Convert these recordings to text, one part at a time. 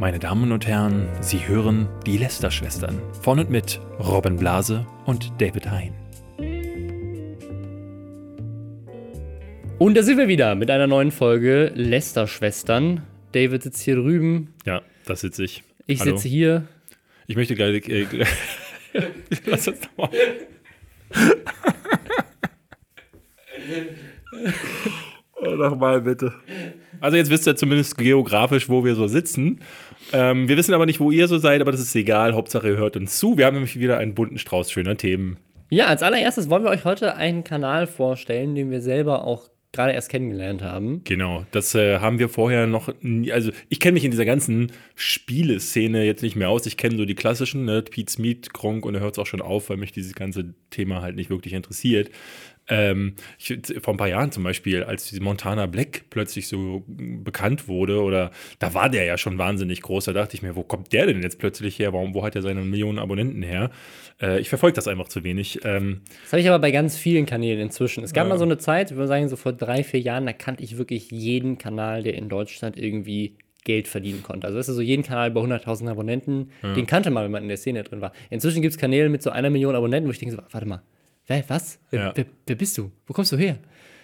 Meine Damen und Herren, Sie hören die Lester-Schwestern von und mit Robin Blase und David Hein. Und da sind wir wieder mit einer neuen Folge Lester-Schwestern. David sitzt hier drüben. Ja, das sitze ich. Ich Hallo. sitze hier. Ich möchte gleich. Äh, lass uns nochmal. oh, nochmal bitte. Also, jetzt wisst ihr zumindest geografisch, wo wir so sitzen. Ähm, wir wissen aber nicht, wo ihr so seid, aber das ist egal. Hauptsache, ihr hört uns zu. Wir haben nämlich wieder einen bunten Strauß schöner Themen. Ja, als allererstes wollen wir euch heute einen Kanal vorstellen, den wir selber auch gerade erst kennengelernt haben. Genau, das äh, haben wir vorher noch nie, also ich kenne mich in dieser ganzen Spieleszene jetzt nicht mehr aus. Ich kenne so die klassischen, ne, Pete Smith, Gronk und da hört es auch schon auf, weil mich dieses ganze Thema halt nicht wirklich interessiert. Ähm, ich, vor ein paar Jahren zum Beispiel, als Montana Black plötzlich so bekannt wurde, oder da war der ja schon wahnsinnig groß, da dachte ich mir, wo kommt der denn jetzt plötzlich her? Warum, wo hat er seine Millionen Abonnenten her? Äh, ich verfolge das einfach zu wenig. Ähm, Das habe ich aber bei ganz vielen Kanälen inzwischen. Es gab Ja. mal so eine Zeit, ich würde sagen, so vor drei, vier Jahren, da kannte ich wirklich jeden Kanal, der in Deutschland irgendwie Geld verdienen konnte. Also das ist so jeden Kanal bei 100.000 Abonnenten, den kannte man, wenn man in der Szene drin war. Inzwischen gibt es Kanäle mit so einer Million Abonnenten, wo ich denke so, warte mal, wer, was? Wer, Ja. wer, wer bist du? Wo kommst du her?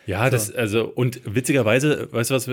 Ja, das, also, und witzigerweise, weißt du was,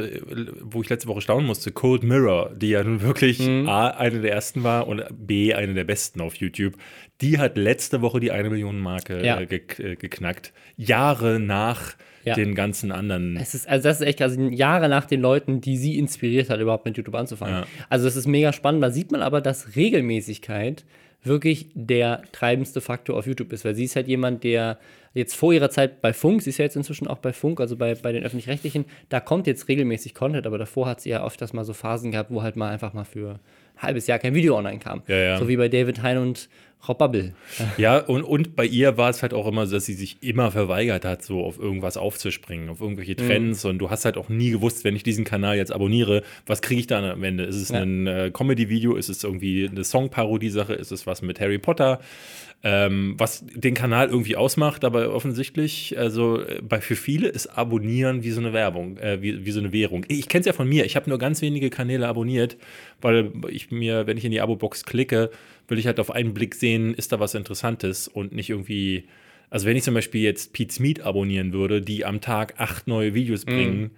wo ich letzte Woche staunen musste? Cold Mirror, die ja nun wirklich Mhm. A, eine der ersten war und B, eine der besten auf YouTube, die hat letzte Woche die eine Million Marke Ja. äh, äh, geknackt. Jahre nach Ja. den ganzen anderen. Es ist, also das ist echt, also Jahre nach den Leuten, die sie inspiriert hat, überhaupt mit YouTube anzufangen. Ja. Also das ist mega spannend. Da sieht man aber, dass Regelmäßigkeit wirklich der treibendste Faktor auf YouTube ist, weil sie ist halt jemand, der jetzt vor ihrer Zeit bei Funk, sie ist ja jetzt inzwischen auch bei Funk, also bei, bei den Öffentlich-Rechtlichen, da kommt jetzt regelmäßig Content, aber davor hat sie ja öfters mal so Phasen gehabt, wo halt mal einfach mal für ein halbes Jahr kein Video online kam. Ja, ja. So wie bei David Hein und Bubble. Ja, und, und bei ihr war es halt auch immer so, dass sie sich immer verweigert hat, so auf irgendwas aufzuspringen, auf irgendwelche Mhm. Trends. Und du hast halt auch nie gewusst, wenn ich diesen Kanal jetzt abonniere, was kriege ich dann am Ende? Ist es Ja. ein äh, Comedy-Video? Ist es irgendwie eine Songparodie-Sache? Ist es was mit Harry Potter? Ähm, was den Kanal irgendwie ausmacht, aber offensichtlich, also äh, bei für viele ist Abonnieren wie so eine Werbung, äh, wie, wie so eine Währung. Ich kenne es ja von mir, ich habe nur ganz wenige Kanäle abonniert, weil ich mir, wenn ich in die Abo-Box klicke, will ich halt auf einen Blick sehen, ist da was Interessantes und nicht irgendwie, also wenn ich zum Beispiel jetzt Pete Smith abonnieren würde, die am Tag acht neue Videos bringen,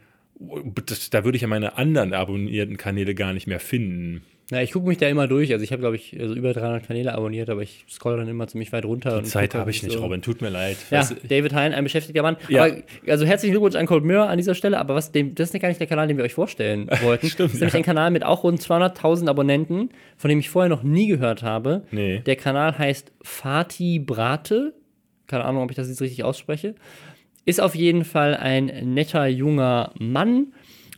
das, da würde ich ja meine anderen abonnierten Kanäle gar nicht mehr finden. Ja, ich gucke mich da immer durch. Also ich habe, glaube ich, also über 300 Kanäle abonniert, aber ich scroll dann immer ziemlich weit runter. Die Zeit habe ich nicht, so- Robin, tut mir leid. Ja, David Hein, ein beschäftigter Mann. Ja. Aber, also herzlichen Glückwunsch an Cold Mirror an dieser Stelle, aber was dem, das ist gar nicht der Kanal, den wir euch vorstellen wollten. Stimmt, das ist nämlich ja. ein Kanal mit auch rund 200.000 Abonnenten, von dem ich vorher noch nie gehört habe. Nee. Der Kanal heißt Fatih Brate. Keine Ahnung, ob ich das jetzt richtig ausspreche. Ist auf jeden Fall ein netter junger Mann,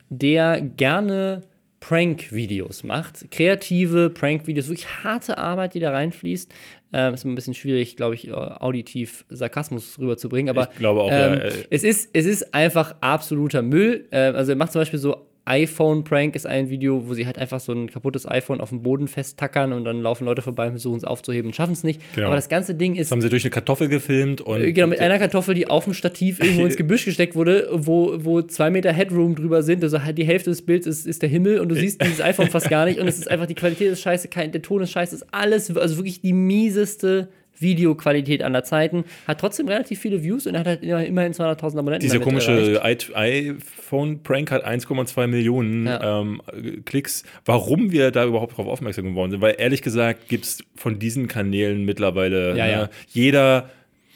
der gerne Prank-Videos macht. Kreative Prank-Videos, wirklich harte Arbeit, die da reinfließt. Ähm, ist immer ein bisschen schwierig, glaube ich, äh, auditiv Sarkasmus rüberzubringen, aber Ich glaube auch, ja, ähm, äh, es, ist, es ist einfach absoluter Müll. Ähm, also er macht zum Beispiel so iPhone-Prank ist ein Video, wo sie halt einfach so ein kaputtes iPhone auf dem Boden festtackern und dann laufen Leute vorbei und versuchen es aufzuheben und schaffen es nicht. Genau. Aber das ganze Ding ist Das haben sie durch eine Kartoffel gefilmt und äh, Genau, mit einer Kartoffel, die auf dem Stativ irgendwo ins Gebüsch gesteckt wurde, wo, wo zwei Meter Headroom drüber sind. Also halt die Hälfte des Bilds ist, ist der Himmel und du siehst dieses iPhone fast gar nicht. Und es ist einfach, die Qualität ist scheiße, kein, der Ton ist scheiße, ist alles, also wirklich die mieseste Videoqualität aller Zeiten. Hat trotzdem relativ viele Views und er hat halt immer- immerhin 200.000 Abonnenten. Erreicht. komische iPhone-Prank hat 1,2 Millionen Ja. ähm, Klicks. Warum wir da überhaupt darauf aufmerksam geworden sind, weil ehrlich gesagt gibt es von diesen Kanälen mittlerweile Ja, ne, ja. jeder.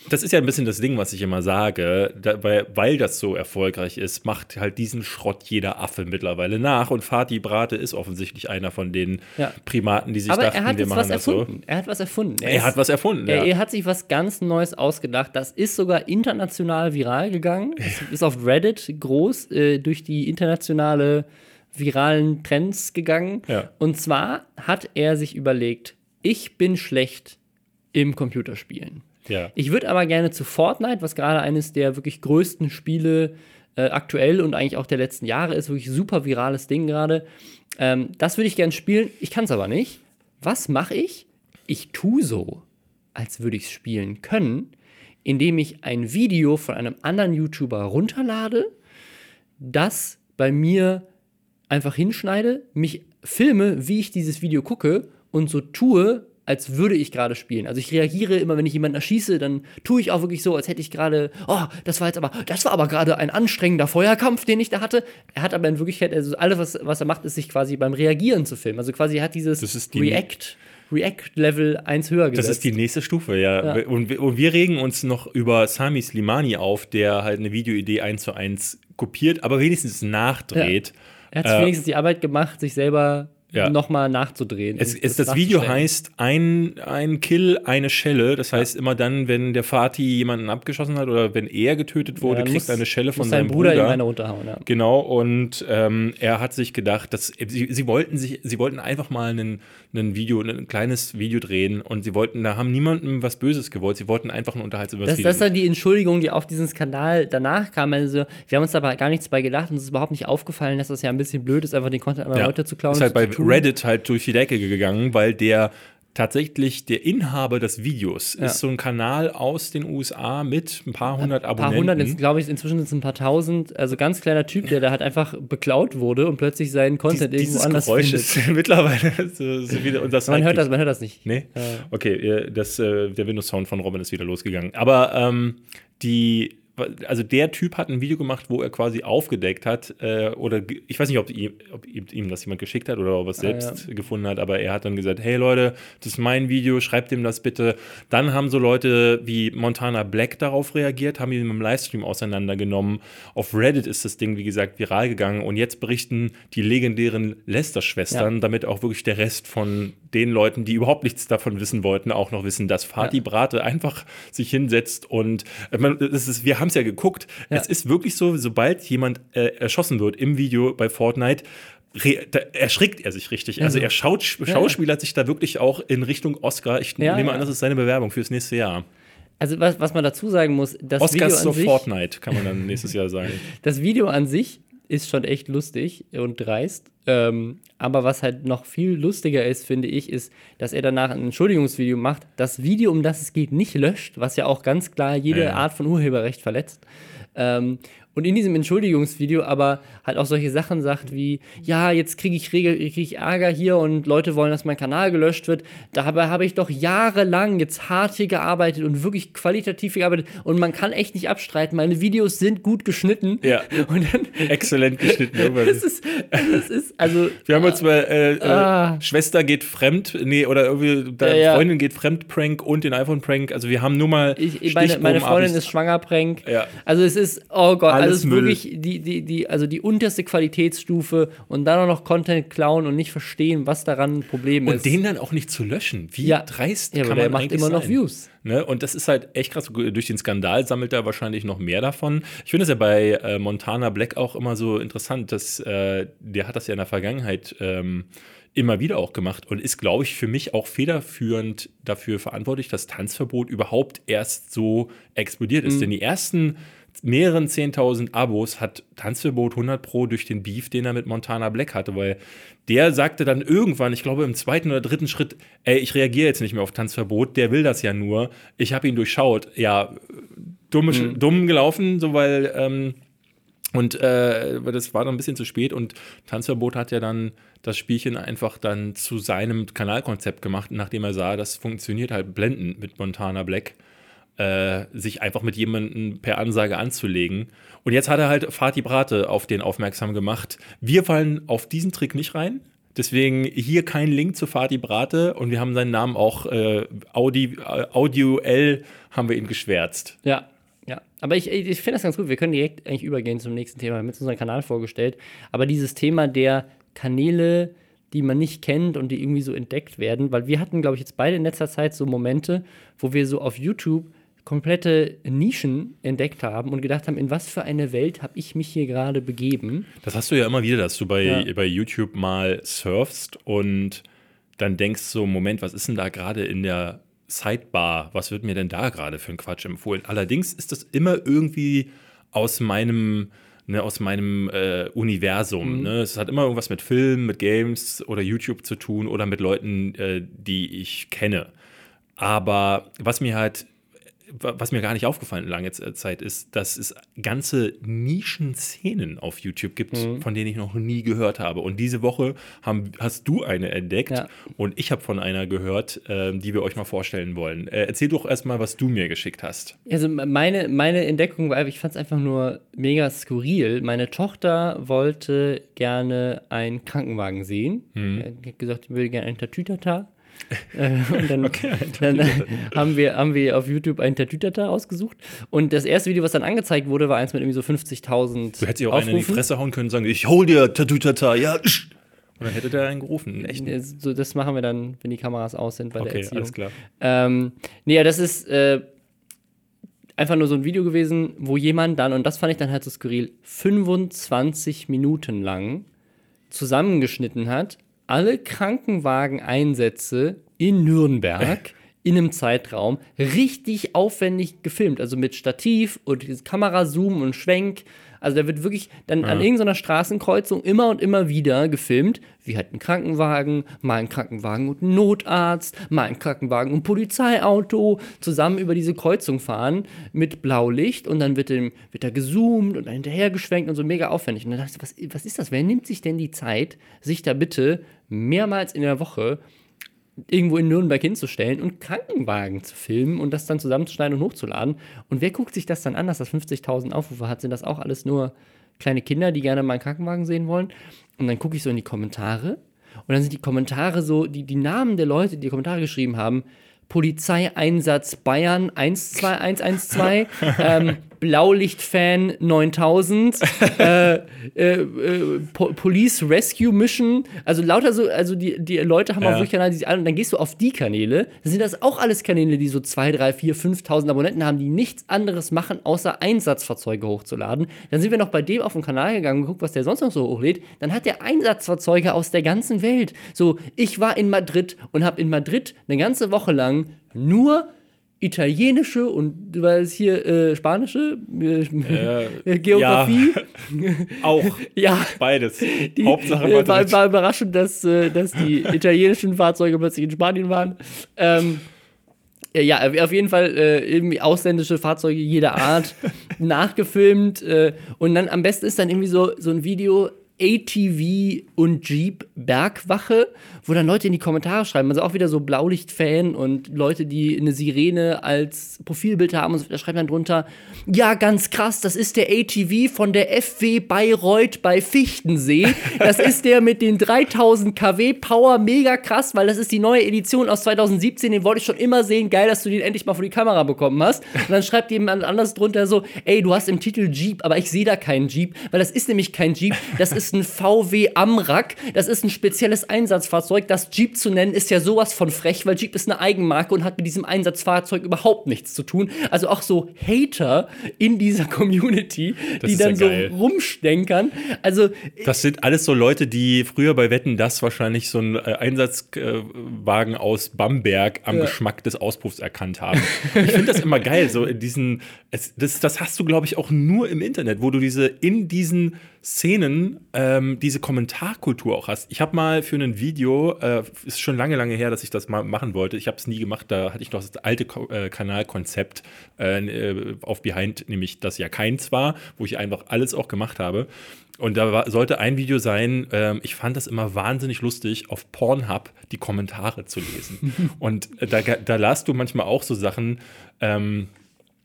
Das ist ja ein bisschen das Ding, was ich immer sage, da, weil, weil das so erfolgreich ist, macht halt diesen Schrott jeder Affe mittlerweile nach. Und Fatih Brate ist offensichtlich einer von den Ja. Primaten, die sich Aber dachten, er hat wir machen was das so. erfunden. Er hat was erfunden. Er hat was erfunden. Er, ja. er hat sich was ganz Neues ausgedacht. Das ist sogar international viral gegangen. Es ist auf Reddit groß äh, durch die internationale viralen Trends gegangen. Ja. Und zwar hat er sich überlegt, ich bin schlecht im Computerspielen. Ja. Ich würde aber gerne zu Fortnite, was gerade eines der wirklich größten Spiele äh, aktuell und eigentlich auch der letzten Jahre ist, wirklich super virales Ding gerade. Ähm, das würde ich gerne spielen. Ich kann es aber nicht. Was mache ich? Ich tue so, als würde ich es spielen können, indem ich ein Video von einem anderen YouTuber runterlade, das bei mir einfach hinschneide, mich filme, wie ich dieses Video gucke und so tue, als würde ich gerade spielen. Also ich reagiere immer, wenn ich jemanden erschieße, dann tue ich auch wirklich so, als hätte ich gerade, oh, das war jetzt aber, das war aber gerade ein anstrengender Feuerkampf, den ich da hatte. Er hat aber in Wirklichkeit, also alles, was, was er macht, ist sich quasi beim Reagieren zu filmen. Also quasi er hat dieses die- React, React-Level eins höher gesetzt. Das ist die nächste Stufe, ja. Ja. Und, wir- und wir regen uns noch über Sami Slimani auf, der halt eine Videoidee eins zu eins kopiert, aber wenigstens nachdreht. er hat sich Äh, wenigstens die Arbeit gemacht, sich selber Ja. nochmal nachzudrehen. Es, es, das Video heißt ein, ein Kill, eine Schelle. Das heißt, immer dann, wenn der Vati jemanden abgeschossen hat oder wenn er getötet wurde, Ja, kriegt er eine Schelle von seinem Bruder, Bruder. ihm eine runterhauen. Ja. Genau, und ähm, er hat sich gedacht, dass sie, sie wollten sich, sie wollten einfach mal ein, ein Video, ein kleines Video drehen und sie wollten, da haben niemandem was Böses gewollt, sie wollten einfach ein unterhaltsames Das, Video. das ist dann die Entschuldigung, die auf diesen Skandal danach kam. Also, wir haben uns aber gar nichts bei gedacht und es ist überhaupt nicht aufgefallen, dass das ja ein bisschen blöd ist, einfach den Content anderer Leute zu klauen. Ist halt bei. Reddit halt durch die Decke gegangen, weil der tatsächlich der Inhaber des Videos Ja. ist so ein Kanal aus den USA mit ein paar hundert Ein Abonnenten. paar hundert, jetzt glaube ich, inzwischen sind es ein paar tausend. Also ganz kleiner Typ, der da halt einfach beklaut wurde und plötzlich seinen Content Dies, irgendwo anders Geräusch findet. ist mittlerweile so, so wieder unser Man hört das, man hört das nicht. Nee? Okay, äh, das, äh, der Windows-Sound von Robin ist wieder losgegangen. Aber ähm, die, also der Typ hat ein Video gemacht, wo er quasi aufgedeckt hat, äh, oder ich weiß nicht, ob ihm, ob ihm das jemand geschickt hat oder ob er es Ah, selbst gefunden hat, aber er hat dann gesagt, hey Leute, das ist mein Video, schreibt ihm das bitte. Dann haben so Leute wie Montana Black darauf reagiert, haben ihn im Livestream auseinandergenommen. Auf Reddit ist das Ding, wie gesagt, viral gegangen und jetzt berichten die legendären Lester-Schwestern, Ja. damit auch wirklich der Rest von den Leuten, die überhaupt nichts davon wissen wollten, auch noch wissen, dass Fatih Ja. Brate einfach sich hinsetzt und äh, man, das ist, wir haben es ja geguckt. Ja. Es ist wirklich so, sobald jemand äh, erschossen wird im Video bei Fortnite, re, da erschrickt er sich richtig. Also er schaut, schauspielert sich da wirklich auch in Richtung Oscar. Ich Ja, nehme ja. an, das ist seine Bewerbung fürs nächste Jahr. Also was, was man dazu sagen muss, das Video Oscars an so sich, Fortnite, kann man dann nächstes Jahr sagen. das Video an sich ist schon echt lustig und dreist. Ähm, aber was halt noch viel lustiger ist, finde ich, ist, dass er danach ein Entschuldigungsvideo macht, das Video, um das es geht, nicht löscht, was ja auch ganz klar jede Ja. Art von Urheberrecht verletzt. Ähm, und in diesem Entschuldigungsvideo aber halt auch solche Sachen sagt wie, ja, jetzt kriege ich, Regel- krieg ich Ärger hier und Leute wollen, dass mein Kanal gelöscht wird. Dabei habe ich doch jahrelang jetzt hart hier gearbeitet und wirklich qualitativ gearbeitet und man kann echt nicht abstreiten, meine Videos sind gut geschnitten. Ja. Und dann, Exzellent geschnitten. das ist, das ist, also, Wir haben uns bei äh, äh, Ah. Schwester geht fremd, nee, oder irgendwie deine Ja, ja. Freundin geht fremd Prank und den iPhone Prank. Also wir haben nur mal ich, meine, meine Freundin ist schwanger, Prank. Ja. Also es ist, oh Gott, Alles also Müll. wirklich die, die, die, also die unterste Qualitätsstufe und dann auch noch Content klauen und nicht verstehen, was daran ein Problem und ist. den dann auch nicht zu löschen. Wie Ja. dreist ja, kann aber man der macht immer noch sein? Views. Ne? Und das ist halt echt krass. Durch den Skandal sammelt er wahrscheinlich noch mehr davon. Ich finde es ja bei äh, Montana Black auch immer so interessant, dass äh, der hat das ja in der Vergangenheit ähm, immer wieder auch gemacht und ist, glaube ich, für mich auch federführend dafür verantwortlich, dass Tanzverbot überhaupt erst so explodiert Mhm. ist. Denn die ersten mehreren 10.000 Abos hat Tanzverbot 100 Pro durch den Beef, den er mit Montana Black hatte, weil der sagte dann irgendwann, ich glaube im zweiten oder dritten Schritt, ey, ich reagiere jetzt nicht mehr auf Tanzverbot, der will das ja nur, ich habe ihn durchschaut. Ja, dumm, dumm gelaufen, so weil ähm, und äh, das war dann ein bisschen zu spät und Tanzverbot hat ja dann das Spielchen einfach dann zu seinem Kanalkonzept gemacht, nachdem er sah, das funktioniert halt blendend mit Montana Black, äh, sich einfach mit jemandem per Ansage anzulegen. Und jetzt hat er halt Fatih Brate auf den aufmerksam gemacht. Wir fallen auf diesen Trick nicht rein. Deswegen hier kein Link zu Fatih Brate und wir haben seinen Namen auch äh, Audi, äh, Audio-L haben wir ihn geschwärzt. Ja, ja. Aber ich, ich finde das ganz gut. Wir können direkt eigentlich übergehen zum nächsten Thema. Wir haben jetzt unseren Kanal vorgestellt. Aber dieses Thema der Kanäle, die man nicht kennt und die irgendwie so entdeckt werden, weil wir hatten, glaube ich, jetzt beide in letzter Zeit so Momente, wo wir so auf YouTube komplette Nischen entdeckt haben und gedacht haben, in was für eine Welt habe ich mich hier gerade begeben? Das hast du ja immer wieder, dass du bei, Ja. bei YouTube mal surfst und dann denkst so, Moment, was ist denn da gerade in der Sidebar? Was wird mir denn da gerade für ein Quatsch empfohlen? Allerdings ist das immer irgendwie aus meinem, ne, aus meinem äh, Universum. Ne? Es hat immer irgendwas mit Filmen, mit Games oder YouTube zu tun oder mit Leuten, äh, die ich kenne. Aber was mir halt was mir gar nicht aufgefallen in langer Zeit ist, dass es ganze Nischenszenen auf YouTube gibt, mhm. von denen ich noch nie gehört habe. Und diese Woche haben, hast du eine entdeckt ja. und ich habe von einer gehört, äh, die wir euch mal vorstellen wollen. Äh, erzähl doch erstmal, was du mir geschickt hast. Also meine, meine Entdeckung war, ich fand es einfach nur mega skurril. Meine Tochter wollte gerne einen Krankenwagen sehen. Mhm. Sie hat gesagt, sie würde gerne einen Tatütata. Äh, und dann, okay, dann haben, wir, haben wir auf YouTube einen Tatütata ausgesucht. Und das erste Video, was dann angezeigt wurde, war eins mit irgendwie so 50.000. Du hättest ihr auch einen in die Fresse hauen können und sagen: Ich hol dir Tatütata, ja. Und dann hätte der einen gerufen. Echt? So, das machen wir dann, wenn die Kameras aus sind bei okay, der Erziehung. alles klar. Ähm, nee, ja, das ist äh, einfach nur so ein Video gewesen, wo jemand dann, und das fand ich dann halt so skurril, 25 Minuten lang zusammengeschnitten hat, alle Krankenwageneinsätze in Nürnberg in einem Zeitraum richtig aufwendig gefilmt. Also mit Stativ und Kamerazoom und Schwenk also da wird wirklich dann ja. an irgendeiner Straßenkreuzung immer und immer wieder gefilmt, wie halt ein Krankenwagen, mal ein Krankenwagen und ein Notarzt, mal ein Krankenwagen und ein Polizeiauto zusammen über diese Kreuzung fahren mit Blaulicht und dann wird, dem, wird da gezoomt und dann hinterher geschwenkt und so mega aufwendig. Und dann dachte ich, was, was ist das? Wer nimmt sich denn die Zeit, sich da bitte mehrmals in der Woche irgendwo in Nürnberg hinzustellen und Krankenwagen zu filmen und das dann zusammenzuschneiden und hochzuladen. Und wer guckt sich das dann an, dass das 50.000 Aufrufe hat? Sind das auch alles nur kleine Kinder, die gerne mal einen Krankenwagen sehen wollen? Und dann gucke ich so in die Kommentare und dann sind die Kommentare so, die, die Namen der Leute, die die Kommentare geschrieben haben, Polizeieinsatz Bayern 12112, ähm, Blaulicht-Fan 9000, äh, äh, äh, po Police Rescue Mission, also lauter so, also die, die Leute haben ja. auch wirklich Kanäle, die sich an, und dann gehst du auf die Kanäle, dann sind das auch alles Kanäle, die so 2, 3, 4, 5000 Abonnenten haben, die nichts anderes machen, außer Einsatzfahrzeuge hochzuladen. Dann sind wir noch bei dem auf den Kanal gegangen und geguckt, was der sonst noch so hochlädt. Dann hat der Einsatzfahrzeuge aus der ganzen Welt. So, ich war in Madrid und habe in Madrid eine ganze Woche lang nur italienische und du weißt hier äh, spanische äh, äh, Geografie. Ja, auch. ja. Beides. Die, Hauptsache äh, war, war überraschend, dass, äh, dass die italienischen Fahrzeuge plötzlich in Spanien waren. Ähm, äh, ja, auf jeden Fall äh, irgendwie ausländische Fahrzeuge jeder Art nachgefilmt. Äh, und dann am besten ist dann irgendwie so, so ein Video, ATV und Jeep Bergwache, wo dann Leute in die Kommentare schreiben, also auch wieder so Blaulicht-Fan und Leute, die eine Sirene als Profilbild haben und so, da schreiben dann drunter, ja, ganz krass, das ist der ATV von der FW Bayreuth bei Fichtensee. Das ist der mit den 3000 kW Power, mega krass, weil das ist die neue Edition aus 2017, den wollte ich schon immer sehen, geil, dass du den endlich mal vor die Kamera bekommen hast. Und dann schreibt jemand anders drunter so, ey, du hast im Titel Jeep, aber ich sehe da keinen Jeep, weil das ist nämlich kein Jeep, das ist ein VW Amrak. Das ist ein spezielles Einsatzfahrzeug. Das Jeep zu nennen ist ja sowas von frech, weil Jeep ist eine Eigenmarke und hat mit diesem Einsatzfahrzeug überhaupt nichts zu tun. Also auch so Hater in dieser Community, das die dann ja so rumstenkern. Also das sind alles so Leute, die früher bei Wetten das wahrscheinlich so einen äh, Einsatzwagen aus Bamberg am ja. Geschmack des Auspuffs erkannt haben. ich finde das immer geil, so in diesen, es, das, das hast du glaube ich auch nur im Internet, wo du diese in diesen Szenen ähm, diese Kommentarkultur auch hast. Ich habe mal für ein Video, äh, ist schon lange, lange her, dass ich das mal machen wollte. Ich habe es nie gemacht, da hatte ich noch das alte Ko äh, Kanalkonzept äh, äh, auf Behind, nämlich das ja keins war, wo ich einfach alles auch gemacht habe. Und da war, sollte ein Video sein, ähm, ich fand das immer wahnsinnig lustig, auf Pornhub die Kommentare zu lesen. Und äh, da, da las du manchmal auch so Sachen, ähm,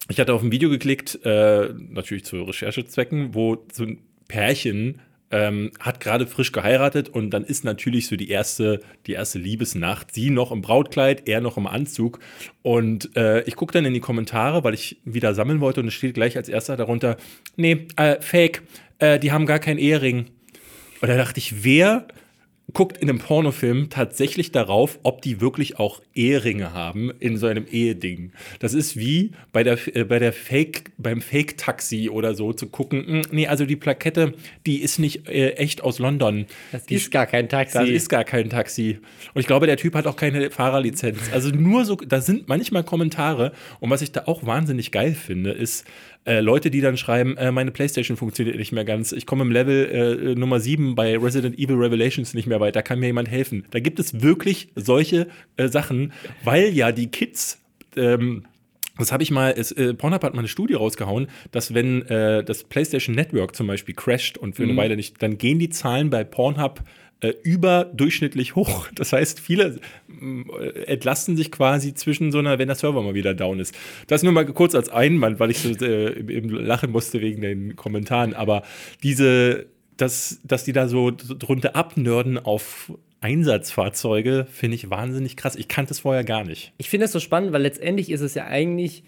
ich hatte auf ein Video geklickt, äh, natürlich zu Recherchezwecken, wo so ein Pärchen ähm, hat gerade frisch geheiratet und dann ist natürlich so die erste, die erste Liebesnacht. Sie noch im Brautkleid, er noch im Anzug. Und äh, ich gucke dann in die Kommentare, weil ich wieder sammeln wollte und es steht gleich als erster darunter: Nee, äh, Fake, äh, die haben gar keinen Ehering. Und da dachte ich, wer guckt in einem Pornofilm tatsächlich darauf, ob die wirklich auch Eheringe haben in so einem Eheding. Das ist wie bei der, äh, bei der Fake, beim Fake-Taxi oder so zu gucken, mh, hm, nee, also die Plakette, die ist nicht äh, echt aus London. Das die, ist gar kein Taxi. Das ist gar kein Taxi. Und ich glaube, der Typ hat auch keine Fahrerlizenz. Also nur so, da sind manchmal Kommentare. Und was ich da auch wahnsinnig geil finde, ist, äh, Leute, die dann schreiben, äh, meine Playstation funktioniert nicht mehr ganz. Ich komme im Level äh, Nummer 7 bei Resident Evil Revelations nicht mehr weiter. Kann mir jemand helfen? Da gibt es wirklich solche äh, Sachen, weil ja die Kids ähm, Das habe ich mal, es, äh, Pornhub hat mal eine Studie rausgehauen, dass wenn äh, das PlayStation Network zum Beispiel crasht und für eine Weile nicht, dann gehen die Zahlen bei Pornhub äh, überdurchschnittlich hoch. Das heißt, viele äh, entlasten sich quasi zwischen so einer, wenn der Server mal wieder down ist. Das nur mal kurz als Einwand, weil ich so äh, eben lachen musste wegen den Kommentaren. Aber diese, dass, dass die da so drunter abnörden auf Einsatzfahrzeuge, finde ich wahnsinnig krass. Ich kannte es vorher gar nicht. Ich finde das so spannend, weil letztendlich ist es ja eigentlich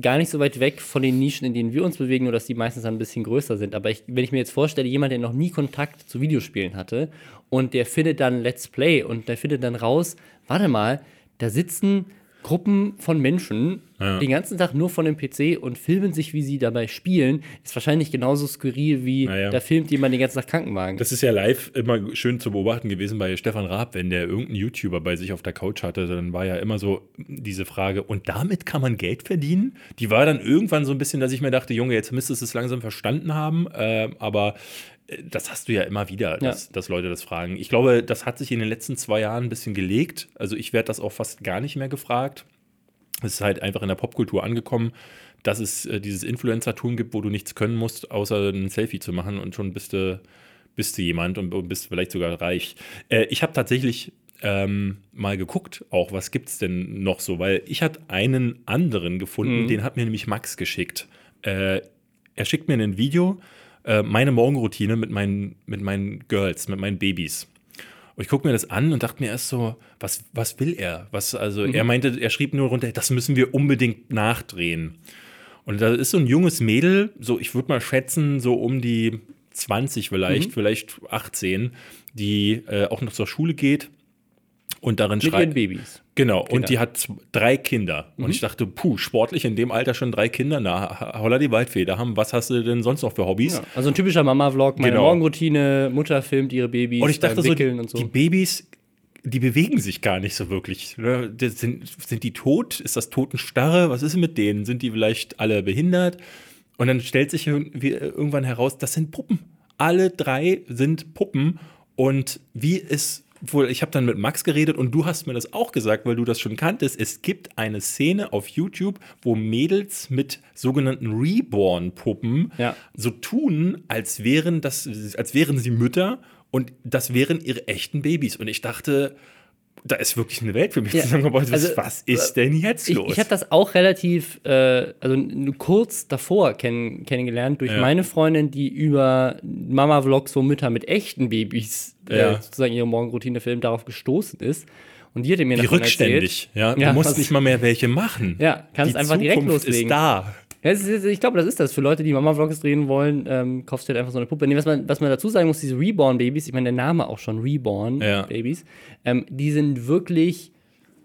gar nicht so weit weg von den Nischen, in denen wir uns bewegen, nur dass die meistens ein bisschen größer sind. Aber ich, wenn ich mir jetzt vorstelle, jemand, der noch nie Kontakt zu Videospielen hatte und der findet dann Let's Play und der findet dann raus, warte mal, da sitzen Gruppen von Menschen Ja. den ganzen Tag nur von dem PC und filmen sich, wie sie dabei spielen, ist wahrscheinlich genauso skurril wie Ja, da filmt jemand den ganzen Tag Krankenwagen. Das ist ja live immer schön zu beobachten gewesen bei Stefan Raab, wenn der irgendeinen YouTuber bei sich auf der Couch hatte, dann war ja immer so diese Frage, und damit kann man Geld verdienen? Die war dann irgendwann so ein bisschen, dass ich mir dachte, Junge, jetzt müsstest du es langsam verstanden haben, äh, aber das hast du ja immer wieder, dass, dass Leute das fragen. Ich glaube, das hat sich in den letzten zwei Jahren ein bisschen gelegt. Also ich werde das auch fast gar nicht mehr gefragt. Es ist halt einfach in der Popkultur angekommen, dass es äh, dieses Influencer-Tun gibt, wo du nichts können musst, außer ein Selfie zu machen und schon bist du, bist du jemand und, und bist vielleicht sogar reich. Äh, ich habe tatsächlich ähm, mal geguckt, auch was gibt es denn noch so, weil ich hatte einen anderen gefunden, den hat mir nämlich Max geschickt. Äh, er schickt mir ein Video, äh, meine Morgenroutine mit meinen, mit meinen Girls, mit meinen Babys. Und ich gucke mir das an und dachte mir erst so, was, was will er? Was, also er meinte, er schrieb nur runter, das müssen wir unbedingt nachdrehen. Und da ist so ein junges Mädel, so ich würde mal schätzen, so um die 20 vielleicht, vielleicht 18, die äh, auch noch zur Schule geht und darin mit ihren schreibt. Babys. Genau, Kinder. und die hat drei Kinder. Und ich dachte, puh, sportlich in dem Alter schon drei Kinder, na, holla die Waldfeder haben, was hast du denn sonst noch für Hobbys? Ja. Also ein typischer Mama-Vlog, meine Genau. Morgenroutine, Mutter filmt ihre Babys Und ich dachte so, so. die Babys, die bewegen sich gar nicht so wirklich. ne? Sind, sind die tot? Ist das Totenstarre? Was ist mit denen? Sind die vielleicht alle behindert? Und dann stellt sich irgendwie irgendwann heraus, das sind Puppen. Alle drei sind Puppen. Und wie ist wohl, ich habe dann mit Max geredet und du hast mir das auch gesagt, weil du das schon kanntest. Es gibt eine Szene auf YouTube, wo Mädels mit sogenannten Reborn-Puppen Ja. so tun, als wären das, als wären sie Mütter und das wären ihre echten Babys. Und ich dachte, da ist wirklich eine Welt für mich Ja, zusammengebaut. Was, also, was ist denn jetzt Ich, los? ich habe das auch relativ, äh, also kurz davor kenn, kennengelernt durch Ja. meine Freundin, die über Mama-Vlogs, wo Mütter mit echten Babys äh, Ja. sozusagen ihre Morgenroutine filmen, darauf gestoßen ist. Und die hat mir Wie davon rückständig. Ja? Ja, du musst nicht mal mehr welche machen. Ja, kannst Die einfach direkt Zukunft loslegen. ist da. Ja, ist, ich glaube, das ist das. Für Leute, die Mama-Vlogs drehen wollen, ähm, kaufst du halt einfach so eine Puppe. Nee, was, man, was man dazu sagen muss, diese Reborn-Babys, ich meine, der Name auch schon, Ja. Reborn-Babys, ähm, die sind wirklich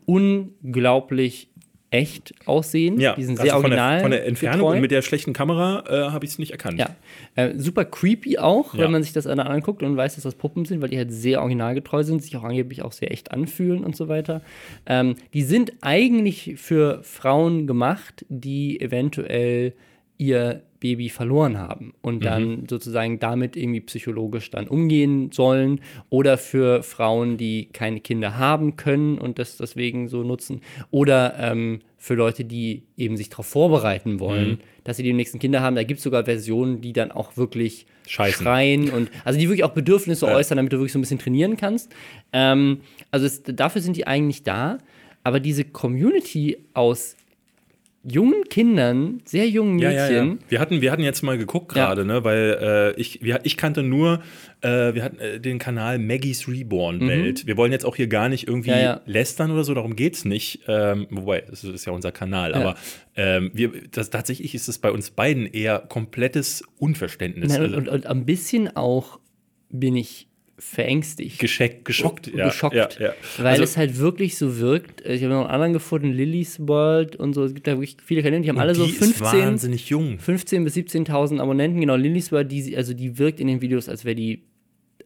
unglaublich echt aussehen. Ja, die sind also sehr von der, original. von der Entfernung getreu. und mit der schlechten Kamera äh, habe ich es nicht erkannt. Ja, äh, super creepy auch, Ja. wenn man sich das dann anguckt und weiß, dass das Puppen sind, weil die halt sehr originalgetreu sind, sich auch angeblich auch sehr echt anfühlen und so weiter. Ähm, die sind eigentlich für Frauen gemacht, die eventuell ihr Baby verloren haben und dann sozusagen damit irgendwie psychologisch dann umgehen sollen oder für Frauen, die keine Kinder haben können und das deswegen so nutzen oder ähm, für Leute, die eben sich darauf vorbereiten wollen, dass sie die nächsten Kinder haben. Da gibt es sogar Versionen, die dann auch wirklich Scheißen. schreien und also die wirklich auch Bedürfnisse Ja. äußern, damit du wirklich so ein bisschen trainieren kannst. Ähm, also es, dafür sind die eigentlich da, aber diese Community aus jungen Kindern, sehr jungen Ja, Mädchen, ja, ja. Wir hatten, wir hatten jetzt mal geguckt Ja. gerade, ne, weil äh, ich, wir, ich kannte nur, äh, wir hatten äh, den Kanal Maggie's Reborn Welt. Wir wollen jetzt auch hier gar nicht irgendwie Mhm. Ja, ja. lästern oder so, darum geht's nicht. Ähm, wobei, das ist ja unser Kanal, aber ähm, wir, das, tatsächlich ist es bei uns beiden eher komplettes Unverständnis. Nein, also, und, und, und ein bisschen auch bin ich verängstigt. gescheckt, geschockt, ja, geschockt, ja, ja. weil Also- es halt wirklich so wirkt. Ich habe noch einen anderen gefunden, Lillys World und so. Es gibt da wirklich viele Kanäle, die haben alle so die ist 15, wahnsinnig jung. 15 bis 17.000 Abonnenten. Genau, Lillys World, die, also die wirkt in den Videos, als wäre die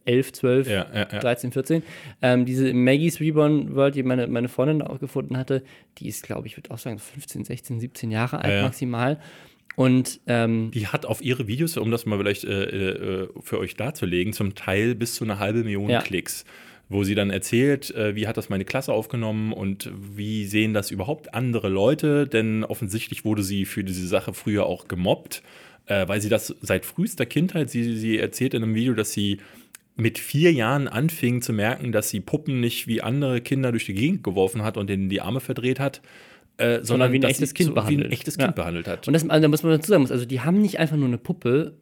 11, 12, Ja, ja, ja. 13, 14. Ähm, diese Maggie's Reborn World, die meine, meine Freundin auch gefunden hatte, die ist, glaube ich, würde auch sagen, 15, 16, 17 Jahre alt maximal. Und ähm, Die hat auf ihre Videos, um das mal vielleicht äh, äh, für euch darzulegen, zum Teil bis zu eine halbe Million Ja. Klicks. wo sie dann erzählt, äh, wie hat das meine Klasse aufgenommen und wie sehen das überhaupt andere Leute, denn offensichtlich wurde sie für diese Sache früher auch gemobbt, äh, weil sie das seit frühester Kindheit, sie, sie erzählt in einem Video, dass sie mit vier Jahren anfing zu merken, dass sie Puppen nicht wie andere Kinder durch die Gegend geworfen hat und denen die Arme verdreht hat, äh, sondern, wie ein echtes Kind so behandelt. Wie ein echtes Ja. Kind behandelt hat. Und das, also, da muss man dazu sagen, muss, also die haben nicht einfach nur eine Puppe,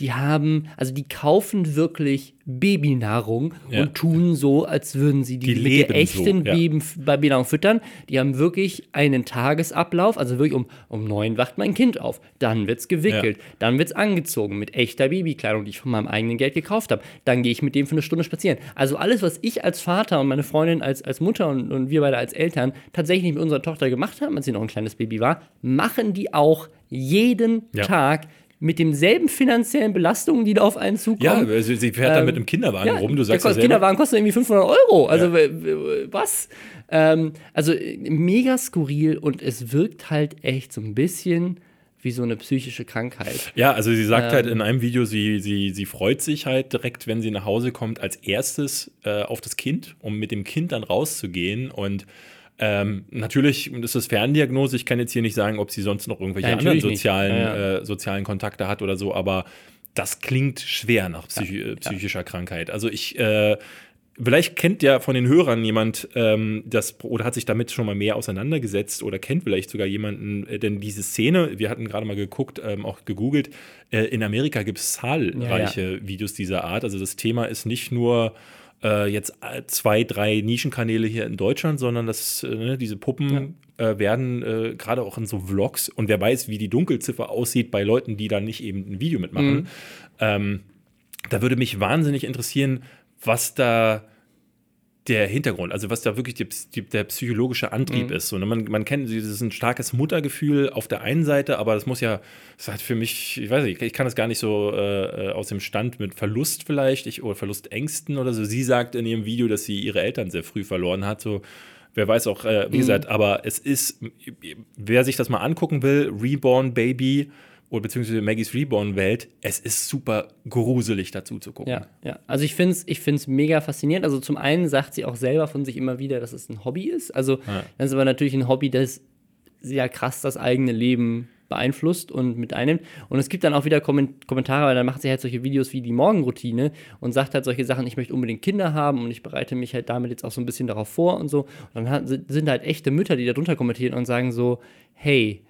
die haben, also die kaufen wirklich Babynahrung Ja. und tun so, als würden sie die, Die mit der echten so, ja. Baby, Babynahrung füttern. Die haben wirklich einen Tagesablauf, also wirklich um, um neun wacht mein Kind auf, dann wird's gewickelt, dann wird's angezogen mit echter Babykleidung, die ich von meinem eigenen Geld gekauft habe. Dann gehe ich mit dem für eine Stunde spazieren. Also alles, was ich als Vater und meine Freundin als, als Mutter und, und wir beide als Eltern tatsächlich mit unserer Tochter gemacht haben, als sie noch ein kleines Baby war, machen die auch jeden Ja. Tag mit demselben finanziellen Belastungen, die da auf einen zukommen. ja, also sie fährt dann Ähm, mit einem Kinderwagen rum, du sagst der ja selber. Kinderwagen kostet irgendwie 500 Euro. Also w- was? Ähm, also mega skurril und es wirkt halt echt so ein bisschen wie so eine psychische Krankheit. Ja, also sie sagt Ähm. halt in einem Video, sie, sie, sie freut sich halt direkt, wenn sie nach Hause kommt, als erstes äh, auf das Kind, um mit dem Kind dann rauszugehen. Und ähm, natürlich ist das Ferndiagnose. Ich kann jetzt hier nicht sagen, ob sie sonst noch irgendwelche Ja, anderen sozialen, Ja, ja. Äh, sozialen Kontakte hat oder so, aber das klingt schwer nach psychi psychischer Krankheit. Also ich. Äh, Vielleicht kennt ja von den Hörern jemand ähm, das oder hat sich damit schon mal mehr auseinandergesetzt oder kennt vielleicht sogar jemanden, äh, denn diese Szene, wir hatten gerade mal geguckt, ähm, auch gegoogelt, äh, in Amerika gibt es zahlreiche Videos dieser Art. Also das Thema ist nicht nur äh, jetzt zwei, drei Nischenkanäle hier in Deutschland, sondern das, äh, ne, diese Puppen äh, werden äh, gerade auch in so Vlogs und wer weiß, wie die Dunkelziffer aussieht bei Leuten, die da nicht eben ein Video mitmachen. Ähm, da würde mich wahnsinnig interessieren, was da der Hintergrund, also was da wirklich die, die, der psychologische Antrieb ist. So, ne? man, man kennt, das ist ein starkes Muttergefühl auf der einen Seite, aber das muss ja, das hat für mich, ich weiß nicht, ich kann das gar nicht so äh, äh, aus dem Stand mit Verlust vielleicht ich, oder Verlustängsten oder so. Sie sagt in ihrem Video, dass sie ihre Eltern sehr früh verloren hat, so wer weiß auch, äh, wie gesagt, aber es ist, wer sich das mal angucken will, Reborn Baby oder beziehungsweise Maggies Reborn-Welt, es ist super gruselig dazu zu gucken. Ja, ja. Also ich finde es ich find's mega faszinierend. Also zum einen sagt sie auch selber von sich immer wieder, dass es ein Hobby ist. Also das ist aber natürlich ein Hobby, das sehr krass das eigene Leben beeinflusst und mit einnimmt. Und es gibt dann auch wieder Komment Kommentare, weil dann macht sie halt solche Videos wie die Morgenroutine und sagt halt solche Sachen, ich möchte unbedingt Kinder haben und ich bereite mich halt damit jetzt auch so ein bisschen darauf vor und so. Und dann sind halt echte Mütter, die da drunter kommentieren und sagen so, hey,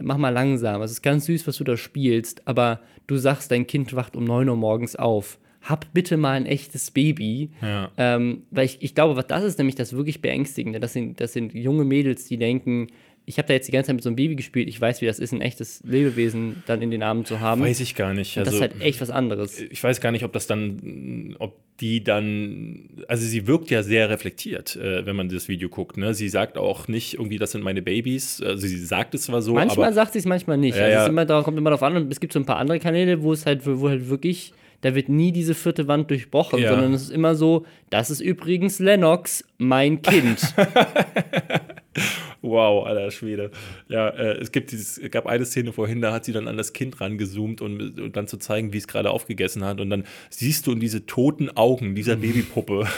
mach mal langsam. Es ist ganz süß, was du da spielst, aber du sagst, dein Kind wacht um 9 Uhr morgens auf. Hab bitte mal ein echtes Baby. Ja. Ähm, weil ich, ich glaube, was das ist nämlich das wirklich Beängstigende. Das sind, das sind junge Mädels, die denken, ich habe da jetzt die ganze Zeit mit so einem Baby gespielt, ich weiß, wie das ist, ein echtes Lebewesen dann in den Armen zu haben. Weiß ich gar nicht. das Also, ist halt echt was anderes. ich weiß gar nicht, ob das dann, ob die dann, also sie wirkt ja sehr reflektiert, äh, wenn man das Video guckt. Ne? Sie sagt auch nicht irgendwie, das sind meine Babys. Also sie sagt es zwar so, Manchmal aber sagt sie es, manchmal nicht. Ja, also. Es immer darauf, kommt immer darauf an. Und es gibt so ein paar andere Kanäle, wo es halt, wo halt wirklich, da wird nie diese vierte Wand durchbrochen, Ja. sondern es ist immer so, das ist übrigens Lennox, mein Kind. wow, alter Schwede. Ja, äh, es gibt dieses, es gab eine Szene vorhin, da hat sie dann an das Kind rangezoomt und, und dann zu zeigen, wie es gerade aufgegessen hat. Und dann siehst du in diese toten Augen dieser Babypuppe.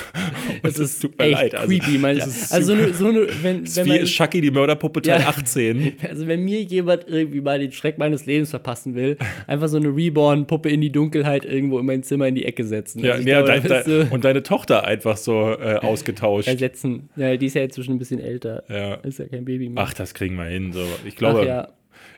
Das ist tut mir leid. Also, creepy. Man, das ist also so eine, so eine, wenn, Das wenn ist wie man, Chucky, die Mörderpuppe Teil Ja. 18. also wenn mir jemand irgendwie mal den Schreck meines Lebens verpassen will, einfach so eine Reborn-Puppe in die Dunkelheit irgendwo in mein Zimmer in die Ecke setzen. Ja, Also ja, glaube, dein, das dein, so und deine Tochter einfach so äh, ausgetauscht. ersetzen. Ja, die ist ja inzwischen ein bisschen älter. Ja. Ist ja kein Baby mehr. Ach, das kriegen wir hin. So. Ich glaube, ja.